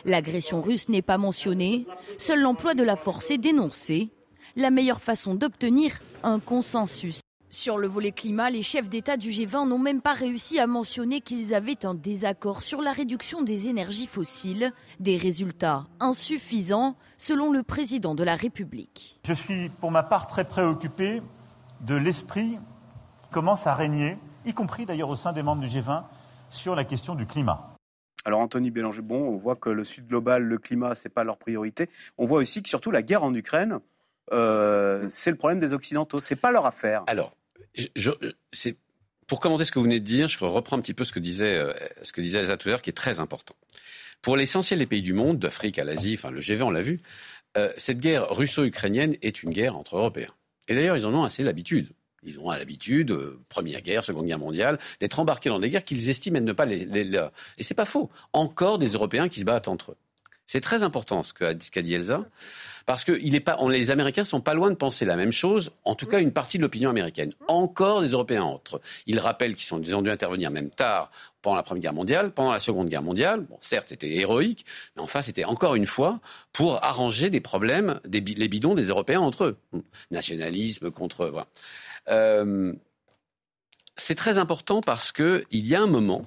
L'agression russe n'est pas mentionnée, seul l'emploi de la force est dénoncé, la meilleure façon d'obtenir un consensus. Sur le volet climat, les chefs d'État du G20 n'ont même pas réussi à mentionner qu'ils avaient un désaccord sur la réduction des énergies fossiles, des résultats insuffisants selon le président de la République. Je suis pour ma part très préoccupé de l'esprit qui commence à régner, y compris d'ailleurs au sein des membres du G20, sur la question du climat. Alors Anthony Bélanger, bon, on voit que le Sud global, le climat, c'est pas leur priorité. On voit aussi que surtout la guerre en Ukraine, euh, c'est le problème des Occidentaux. C'est pas leur affaire. Alors, pour commenter ce que vous venez de dire, je reprends un petit peu ce que disait euh, ce que Elsa tout à l'heure, qui est très important. Pour l'essentiel des pays du monde, d'Afrique à l'Asie, enfin le G20, on l'a vu, euh, cette guerre russo-ukrainienne est une guerre entre Européens. Et d'ailleurs, ils en ont assez l'habitude. Ils ont l'habitude, euh, Première Guerre, Seconde Guerre mondiale, d'être embarqués dans des guerres qu'ils estiment ne pas les, les, les... Et c'est pas faux. Encore des Européens qui se battent entre eux. C'est très important ce qu'a dit Elsa, parce que pas, les Américains sont pas loin de penser la même chose, en tout cas une partie de l'opinion américaine. Encore des Européens entre. Ils rappellent qu'ils ont dû intervenir même tard pendant la Première Guerre mondiale, pendant la Seconde Guerre mondiale. Bon, certes, c'était héroïque, mais enfin, c'était encore une fois pour arranger des problèmes, les bidons des Européens entre eux. Nationalisme contre. Voilà. Euh, c'est très important parce que il y a un moment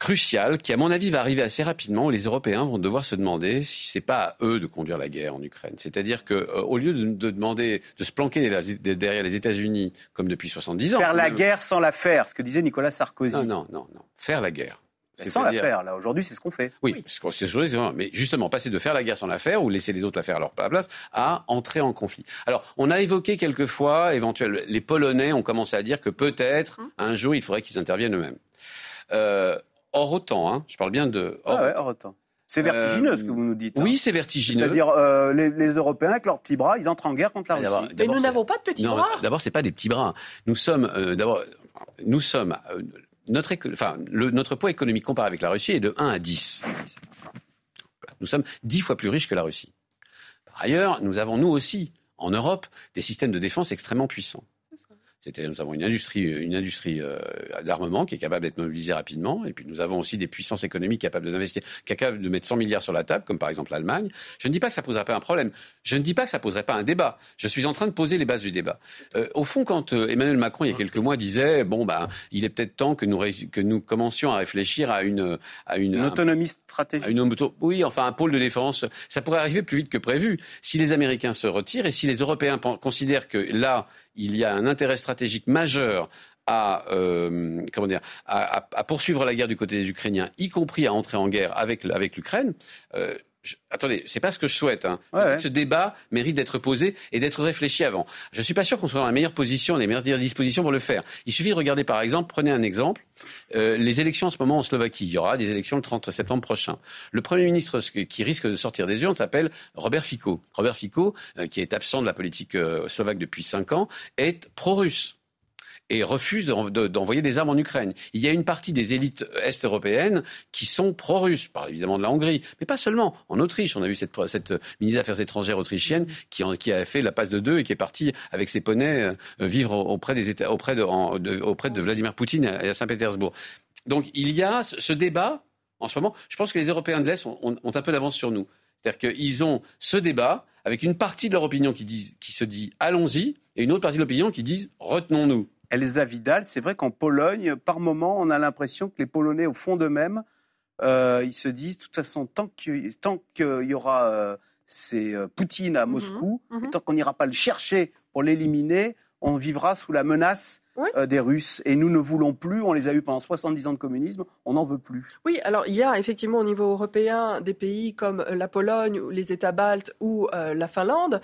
crucial qui, à mon avis, va arriver assez rapidement où les Européens vont devoir se demander si c'est pas à eux de conduire la guerre en Ukraine. C'est-à-dire que, euh, au lieu de, de, demander de se planquer derrière les États-Unis comme depuis 70 ans, faire la guerre sans la faire, ce que disait Nicolas Sarkozy. Non, non, non, non. faire la guerre. Sans la faire, là. Aujourd'hui, c'est ce qu'on fait. Oui, oui. c'est mais justement, passer de faire la guerre sans la faire ou laisser les autres la faire à leur place à entrer en conflit. Alors, on a évoqué quelquefois, éventuellement, les Polonais ont commencé à dire que peut-être, hum. un jour, il faudrait qu'ils interviennent eux-mêmes. Euh, hors autant, hein. je parle bien de hors, ah ouais, hors. C'est vertigineux ce que vous nous dites. Oui, hein. c'est vertigineux. C'est-à-dire euh, les, les, Européens avec leurs petits bras, ils entrent en guerre contre la Russie. Mais nous n'avons pas de petits bras. D'abord, c'est pas des petits bras. Nous sommes euh, d'abord, nous sommes euh, notre, enfin, le, notre poids économique comparé avec la Russie est de 1 à 10. Nous sommes 10 fois plus riches que la Russie. Par ailleurs, nous avons nous aussi en Europe des systèmes de défense extrêmement puissants. C'était, nous avons une industrie, une industrie euh, d'armement qui est capable d'être mobilisée rapidement, et puis nous avons aussi des puissances économiques capables d'investir, capables de mettre 100 milliards sur la table, comme par exemple l'Allemagne. Je ne dis pas que ça poserait pas un problème. Je ne dis pas que ça poserait pas un débat. Je suis en train de poser les bases du débat. Euh, au fond, quand euh, Emmanuel Macron il y a quelques mois disait bon ben il est peut-être temps que nous que nous commencions à réfléchir à une à une, une autonomie stratégique. À une auto, oui, enfin un pôle de défense. Ça pourrait arriver plus vite que prévu si les Américains se retirent et si les Européens considèrent que là il y a un intérêt stratégique majeur à, euh, à, poursuivre la guerre du côté des Ukrainiens, y compris à entrer en guerre avec, avec l'Ukraine. Euh, je, attendez, c'est pas ce que je souhaite. Hein. Ouais, ouais. Ce débat mérite d'être posé et d'être réfléchi avant. Je suis pas sûr qu'on soit dans la meilleure position, les meilleures dispositions pour le faire. Il suffit de regarder, par exemple, prenez un exemple, euh, les élections en ce moment en Slovaquie. Il y aura des élections le 30 septembre prochain. Le premier ministre qui risque de sortir des urnes s'appelle Robert Fico. Robert Fico, euh, qui est absent de la politique euh, slovaque depuis cinq ans, est pro-russe et refuse d'envoyer des armes en Ukraine. Il y a une partie des élites est-européennes qui sont pro-russes. Je parle évidemment de la Hongrie, mais pas seulement. En Autriche, on a vu cette, ministre des Affaires étrangères autrichienne qui, a fait la passe de deux et qui est partie avec ses poneys euh, vivre auprès, des États, auprès, de, Vladimir Poutine à, Saint-Pétersbourg. Donc il y a ce, débat en ce moment. Je pense que les Européens de l'Est ont, un peu d'avance sur nous. C'est-à-dire qu'ils ont ce débat avec une partie de leur opinion qui, qui se dit allons-y et une autre partie de l'opinion qui dit retenons-nous. Elsa Vidal, c'est vrai qu'en Pologne, par moment, on a l'impression que les Polonais, au fond d'eux-mêmes, euh, ils se disent, de toute façon, tant qu'il y aura euh, c'est euh, Poutine à Moscou, mm -hmm. et tant qu'on n'ira pas le chercher pour l'éliminer, on vivra sous la menace oui. euh, des Russes. Et nous ne voulons plus, on les a eus pendant 70 ans de communisme, on n'en veut plus. Oui, alors il y a effectivement au niveau européen des pays comme la Pologne, les États baltes ou euh, la Finlande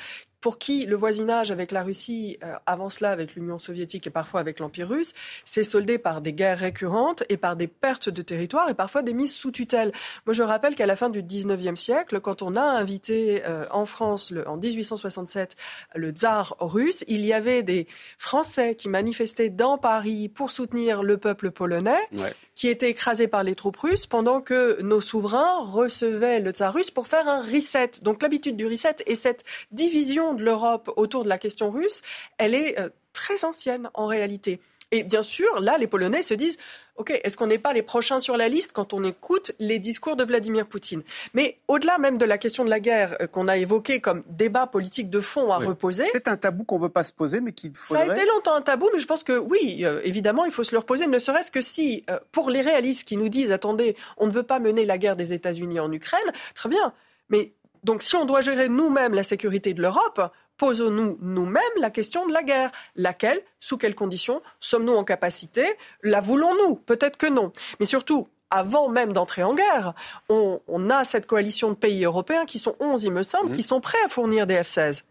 pour qui le voisinage avec la Russie, euh, avant cela avec l'Union soviétique et parfois avec l'Empire russe, s'est soldé par des guerres récurrentes et par des pertes de territoire et parfois des mises sous tutelle. Moi, je rappelle qu'à la fin du 19e siècle, quand on a invité euh, en France, le, en 1867, le tsar russe, il y avait des Français qui manifestaient dans Paris pour soutenir le peuple polonais. Ouais qui était écrasé par les troupes russes pendant que nos souverains recevaient le tsar russe pour faire un reset. Donc l'habitude du reset et cette division de l'Europe autour de la question russe, elle est euh, très ancienne en réalité. Et bien sûr, là, les Polonais se disent OK, est-ce qu'on n'est pas les prochains sur la liste quand on écoute les discours de Vladimir Poutine? Mais au-delà même de la question de la guerre euh, qu'on a évoquée comme débat politique de fond à oui. reposer. C'est un tabou qu'on ne veut pas se poser, mais qu'il faudrait. Ça a été longtemps un tabou, mais je pense que oui, euh, évidemment, il faut se le reposer, ne serait-ce que si, euh, pour les réalistes qui nous disent attendez, on ne veut pas mener la guerre des États-Unis en Ukraine, très bien. Mais donc si on doit gérer nous-mêmes la sécurité de l'Europe, posons-nous nous-mêmes la question de la guerre. Laquelle Sous quelles conditions Sommes-nous en capacité? La voulons-nous? Peut-être que non. Mais surtout, avant même d'entrer en guerre, on, a cette coalition de pays européens qui sont 11, il me semble, mmh. qui sont prêts à fournir des F-16.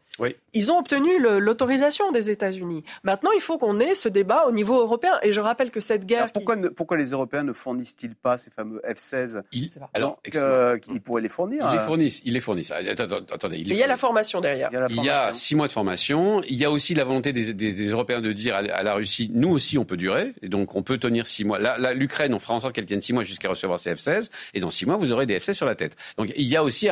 Ils ont obtenu l'autorisation des États-Unis. Maintenant, il faut qu'on ait ce débat au niveau européen. Et je rappelle que cette guerre. pourquoi, pourquoi les Européens ne fournissent-ils pas ces fameux F-16 Alors, euh, ils pourraient les fournir. Ils les euh. fournissent. Ils les fournissent. attendez, il y a la formation derrière. Il y a, six mois de formation. Il y a aussi la volonté des, Européens de dire à, la Russie nous aussi, on peut durer. Et donc, on peut tenir six mois. L'Ukraine, on fera en sorte qu'elle tienne six mois jusqu'à recevoir ses F-16. Et dans six mois, vous aurez des F-16 sur la tête. Donc, il y a aussi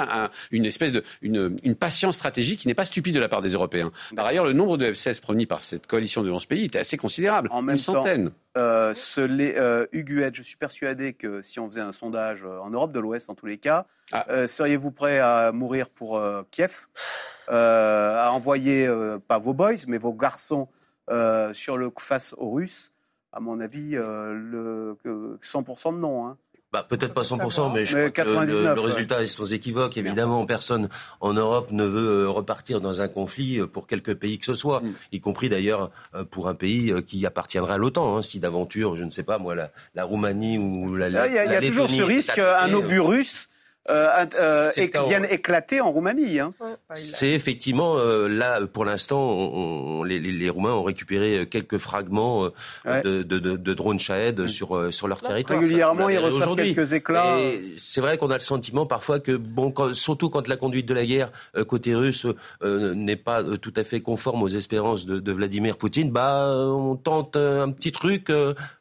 une espèce de. Une, une patience stratégique qui n'est pas stupide de la part des Européens. Par ailleurs, le nombre de F-16 promis par cette coalition de 11 pays était assez considérable, en une centaine. Euh, ce, les, euh, je suis persuadé que si on faisait un sondage euh, en Europe de l'Ouest, en tous les cas, ah. euh, seriez-vous prêt à mourir pour Kiev, à envoyer pas vos boys, mais vos garçons sur le face aux Russes? À mon avis, le 100% de non. Hein. Bah, peut-être pas 100%, mais je crois que le, résultat est sans équivoque. Évidemment, personne en Europe ne veut euh, repartir dans un conflit euh, pour quelque pays que ce soit, mm. y compris d'ailleurs euh, pour un pays qui appartiendrait à l'OTAN. Hein, si d'aventure, je ne sais pas moi, la, Roumanie ou la, Il y a, toujours ce risque, un obus russe euh, euh, viennent éclater en Roumanie. Hein. C'est effectivement euh, là, pour l'instant, les, les, Roumains ont récupéré quelques fragments euh, de, de, de, drones Shahed mm. sur, sur leur territoire. Régulièrement, ils reçoivent quelques éclats. C'est vrai qu'on a le sentiment parfois que, bon, surtout quand la conduite de la guerre côté russe n'est pas tout à fait conforme aux espérances de, Vladimir Poutine, bah, on tente un petit truc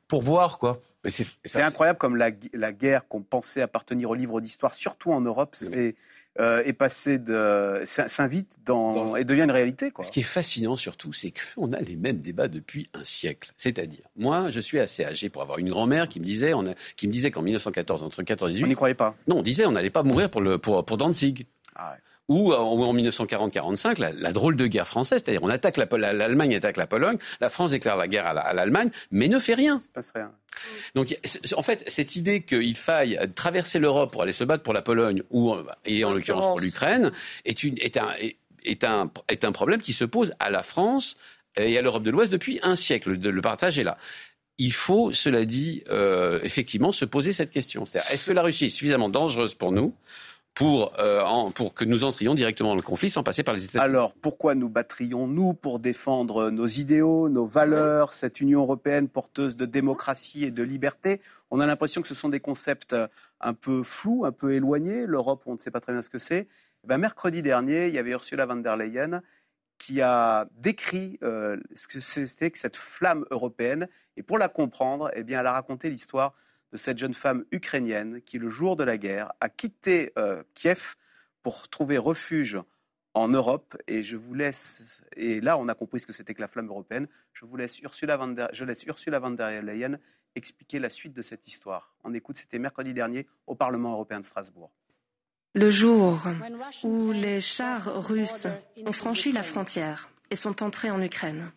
pour voir, quoi. C'est incroyable comme la, guerre qu'on pensait appartenir au livre d'histoire, surtout en Europe, c'est euh, est passé de s'invite dans, et devient une réalité. Quoi. Ce qui est fascinant surtout, c'est qu'on a les mêmes débats depuis un siècle. C'est-à-dire, moi, je suis assez âgé pour avoir une grand-mère qui me disait, on qui me disait qu'en 1914, entre 14 et 18, on n'y croyait pas. Non, on disait on n'allait pas mourir pour le pour, pour Danzig. Ah ouais ou en 1940-45, la, drôle de guerre française, c'est-à-dire on attaque l'Allemagne attaque la Pologne, la France déclare la guerre à l'Allemagne, mais ne fait rien. passe rien. Donc en fait, cette idée qu'il faille traverser l'Europe pour aller se battre pour la Pologne ou et en l'occurrence pour l'Ukraine est, une, est, un, est, un, est un problème qui se pose à la France et à l'Europe de l'Ouest depuis un siècle. Le partage est là il faut, cela dit, euh, effectivement se poser cette question. C'est-à-dire, est-ce que la Russie est suffisamment dangereuse pour nous pour, euh, pour que nous entrions directement dans le conflit sans passer par les États-Unis. Alors, pourquoi nous battrions-nous pour défendre nos idéaux, nos valeurs, cette Union européenne porteuse de démocratie et de liberté? On a l'impression que ce sont des concepts euh, un peu flous, un peu éloignés. L'Europe, on ne sait pas très bien ce que c'est. Eh ben, mercredi dernier, il y avait Ursula von der Leyen qui a décrit euh, ce que c'était que cette flamme européenne. Et pour la comprendre, eh bien, elle a raconté l'histoire de cette jeune femme ukrainienne qui, le jour de la guerre, a quitté euh, Kiev pour trouver refuge en Europe. Et je vous laisse, et là on a compris ce que c'était que la flamme européenne, je vous laisse Ursula von der, je laisse Ursula von der Leyen expliquer la suite de cette histoire. On écoute, c'était mercredi dernier au Parlement européen de Strasbourg. Le jour où les chars russes ont franchi la frontière et sont entrés en Ukraine,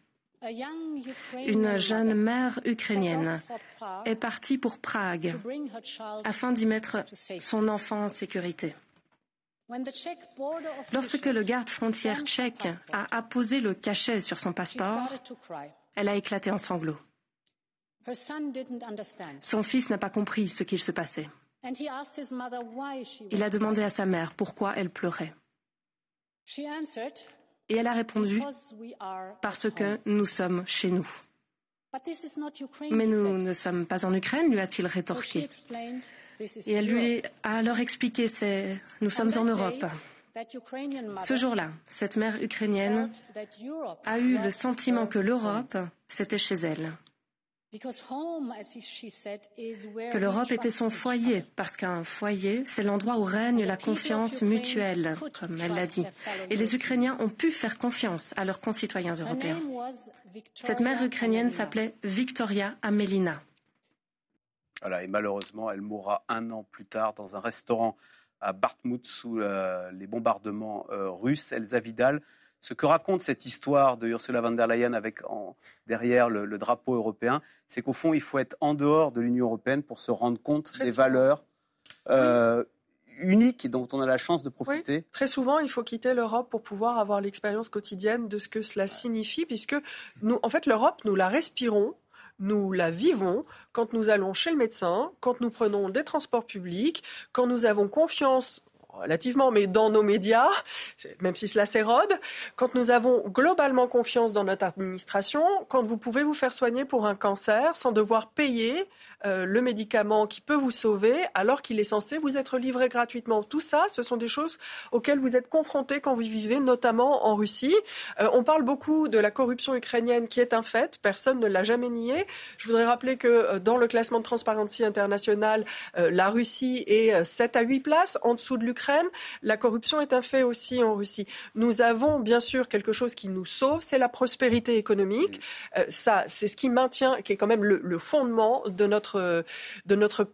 une jeune mère ukrainienne est partie pour Prague afin d'y mettre son enfant en sécurité. Lorsque le garde frontière tchèque a apposé le cachet sur son passeport, elle a éclaté en sanglots. Son fils n'a pas compris ce qu'il se passait. Il a demandé à sa mère pourquoi elle pleurait. Et elle a répondu, parce que nous sommes chez nous. Mais nous ne sommes pas en Ukraine, lui a-t-il rétorqué. Et elle lui a alors expliqué, c'est, nous sommes en Europe. Ce jour-là, cette mère ukrainienne a eu le sentiment que l'Europe, c'était chez elle que l'Europe était son foyer, parce qu'un foyer, c'est l'endroit où règne la confiance mutuelle, comme elle l'a dit. Et les Ukrainiens ont pu faire confiance à leurs concitoyens européens. Cette mère ukrainienne s'appelait Victoria Amelina. Voilà, et malheureusement, elle mourra un an plus tard dans un restaurant à Bartmout sous euh, les bombardements euh, russes. Elsa Vidal, ce que raconte cette histoire de Ursula von der Leyen avec derrière le, drapeau européen, c'est qu'au fond, il faut être en dehors de l'Union européenne pour se rendre compte des valeurs euh, uniques dont on a la chance de profiter. Très souvent, il faut quitter l'Europe pour pouvoir avoir l'expérience quotidienne de ce que cela signifie, puisque nous, en fait, l'Europe, nous la respirons nous la vivons quand nous allons chez le médecin, quand nous prenons des transports publics, quand nous avons confiance relativement, mais dans nos médias, même si cela s'érode, quand nous avons globalement confiance dans notre administration, quand vous pouvez vous faire soigner pour un cancer sans devoir payer euh, le médicament qui peut vous sauver alors qu'il est censé vous être livré gratuitement. Tout ça, ce sont des choses auxquelles vous êtes confrontés quand vous vivez, notamment en Russie. Euh, on parle beaucoup de la corruption ukrainienne qui est un fait, personne ne l'a jamais nié. Je voudrais rappeler que euh, dans le classement de Transparency International, la Russie est 7 à 8 places en dessous de l'Ukraine. La corruption est un fait aussi en Russie. Nous avons bien sûr quelque chose qui nous sauve, c'est la prospérité économique. ça, c'est ce qui maintient, qui est quand même le fondement de notre de notre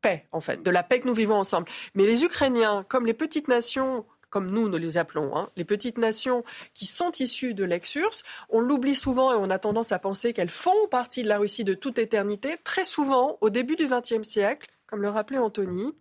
paix, en fait, de la paix que nous vivons ensemble. Mais les Ukrainiens, comme les petites nations comme nous, nous les appelons, hein, les petites nations qui sont issues de l'ex-URSS, on l'oublie souvent et on a tendance à penser qu'elles font partie de la Russie de toute éternité. Très souvent, au début du XXe siècle, comme le rappelait Anthony,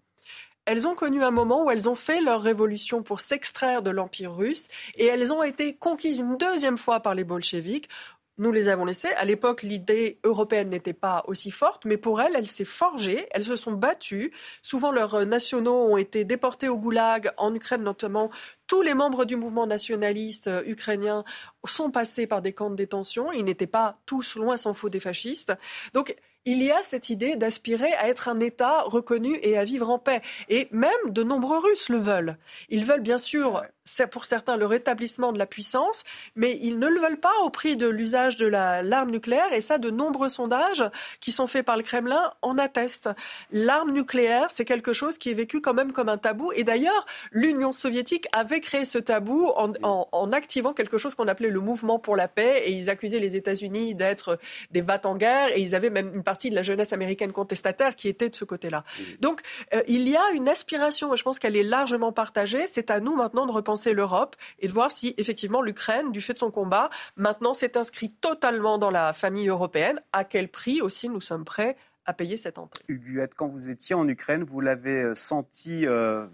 elles ont connu un moment où elles ont fait leur révolution pour s'extraire de l'Empire russe et elles ont été conquises une deuxième fois par les bolcheviks nous les avons laissés. À l'époque, l'idée européenne n'était pas aussi forte, mais pour elles, elle s'est forgée, elles se sont battues. Souvent, leurs nationaux ont été déportés au goulag, en Ukraine notamment. Tous les membres du mouvement nationaliste euh, ukrainien sont passés par des camps de détention. Ils n'étaient pas tous, loin s'en faut, des fascistes. Donc, il y a cette idée d'aspirer à être un État reconnu et à vivre en paix. Et même de nombreux Russes le veulent. Ils veulent bien sûr, pour certains, le rétablissement de la puissance, mais ils ne le veulent pas au prix de l'usage de l'arme nucléaire. Et ça, de nombreux sondages qui sont faits par le Kremlin en attestent. L'arme nucléaire, c'est quelque chose qui est vécu quand même comme un tabou. Et d'ailleurs, l'Union soviétique avait créé ce tabou en, en activant quelque chose qu'on appelait le mouvement pour la paix. Et ils accusaient les États-Unis d'être des vats en guerre. Et ils avaient même une partie de la jeunesse américaine contestataire qui était de ce côté-là. Donc, euh, il y a une aspiration, et je pense qu'elle est largement partagée. C'est à nous maintenant de repenser l'Europe et de voir si effectivement l'Ukraine, du fait de son combat, maintenant s'est inscrit totalement dans la famille européenne. À quel prix aussi nous sommes prêts à payer cette entrée? Huguette, quand vous étiez en Ukraine, vous l'avez euh, senti euh,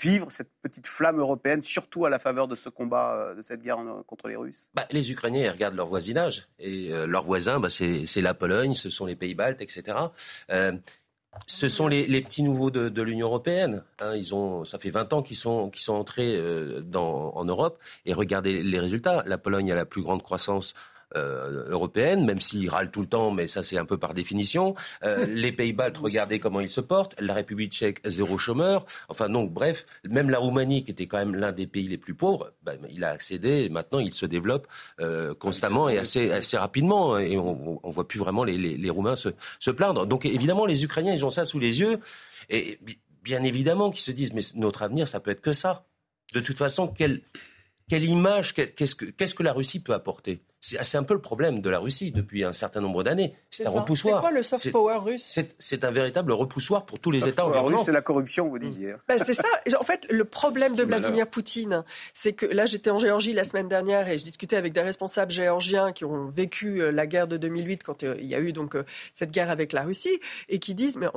vivre cette petite flamme européenne, surtout à la faveur de ce combat, euh, de cette guerre contre les Russes? Bah, Les Ukrainiens regardent leur voisinage. Et euh, leurs voisins, bah, c'est la Pologne, ce sont les Pays-Baltes, etc. Euh, ce sont les, petits nouveaux de, l'Union européenne. Hein. ils ont, ça fait 20 ans qu'ils sont, qu'ils sont entrés dans, en Europe. Et regardez les résultats. La Pologne a la plus grande croissance euh, européenne, même s'ils râlent tout le temps, mais ça c'est un peu par définition. Euh, les Pays-Baltes, regardez comment ils se portent. La République tchèque, zéro chômeur. Enfin donc, bref, même la Roumanie, qui était quand même l'un des pays les plus pauvres, ben, il a accédé et maintenant il se développe euh, constamment et assez, assez rapidement. Et on, on voit plus vraiment les, les, les Roumains se, se plaindre. Donc évidemment, les Ukrainiens, ils ont ça sous les yeux. Et bien évidemment qu'ils se disent, mais notre avenir, ça peut être que ça. De toute façon, quelle, quelle image, qu'est-ce que, qu'est-ce que la Russie peut apporter? C'est un peu le problème de la Russie depuis un certain nombre d'années. C'est un repoussoir. C'est quoi le soft power russe C'est un véritable repoussoir pour tous les États environnants. C'est la corruption, vous disiez. Ben, c'est ça. En fait, le problème de Vladimir Poutine, c'est que là, j'étais en Géorgie la semaine dernière et je discutais avec des responsables géorgiens qui ont vécu euh, la guerre de 2008 quand euh, il y a eu donc euh, cette guerre avec la Russie et qui disent mais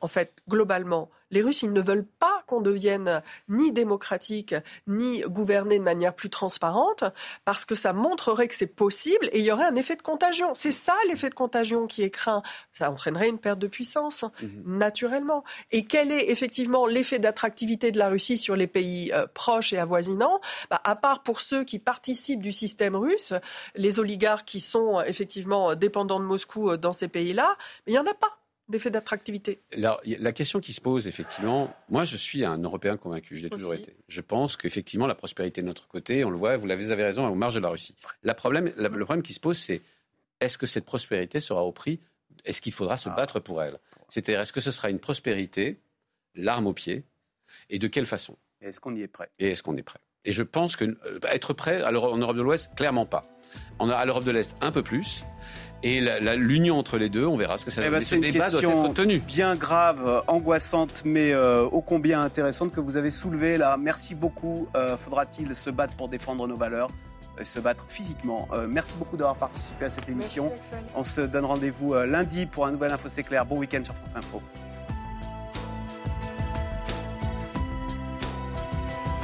en fait, globalement, les Russes, ils ne veulent pas qu'on devienne ni démocratique, ni gouverné de manière plus transparente, parce que ça montrerait que c'est possible et il y aurait un effet de contagion. C'est ça l'effet de contagion qui est craint. Ça entraînerait une perte de puissance, mhm. naturellement. Et quel est effectivement l'effet d'attractivité de la Russie sur les pays euh, proches et avoisinants? Bah, À part pour ceux qui participent du système russe, les oligarques qui sont euh, effectivement dépendants de Moscou euh, dans ces pays-là, il n'y en a pas d'effet d'attractivité La question qui se pose, effectivement, moi je suis un Européen convaincu, je l'ai toujours été. Je pense qu'effectivement la prospérité de notre côté, on le voit, vous avez raison, est aux marge de la Russie. La problème, le problème qui se pose, c'est est-ce que cette prospérité sera au prix Est-ce qu'il faudra se ah. battre pour elle? C'est-à-dire, est-ce que ce sera une prospérité, l'arme au pied, et de quelle façon? Est-ce qu'on y est prêt? Et est-ce qu'on est prêt? Et je pense que euh, être prêt, alors en Europe de l'Ouest, clairement pas. En, à l'Europe de l'Est, un peu plus. Et l'union entre les deux, on verra ce que ça va eh ben, Ce débat doit être tenu. Bien grave, angoissante, mais euh, ô combien intéressante que vous avez soulevée là. Merci beaucoup. Euh, faudra-t-il se battre pour défendre nos valeurs et se battre physiquement? Euh, merci beaucoup d'avoir participé à cette émission. on se donne rendez-vous lundi pour un nouvel Info C'est clair. Bon week-end sur France Info.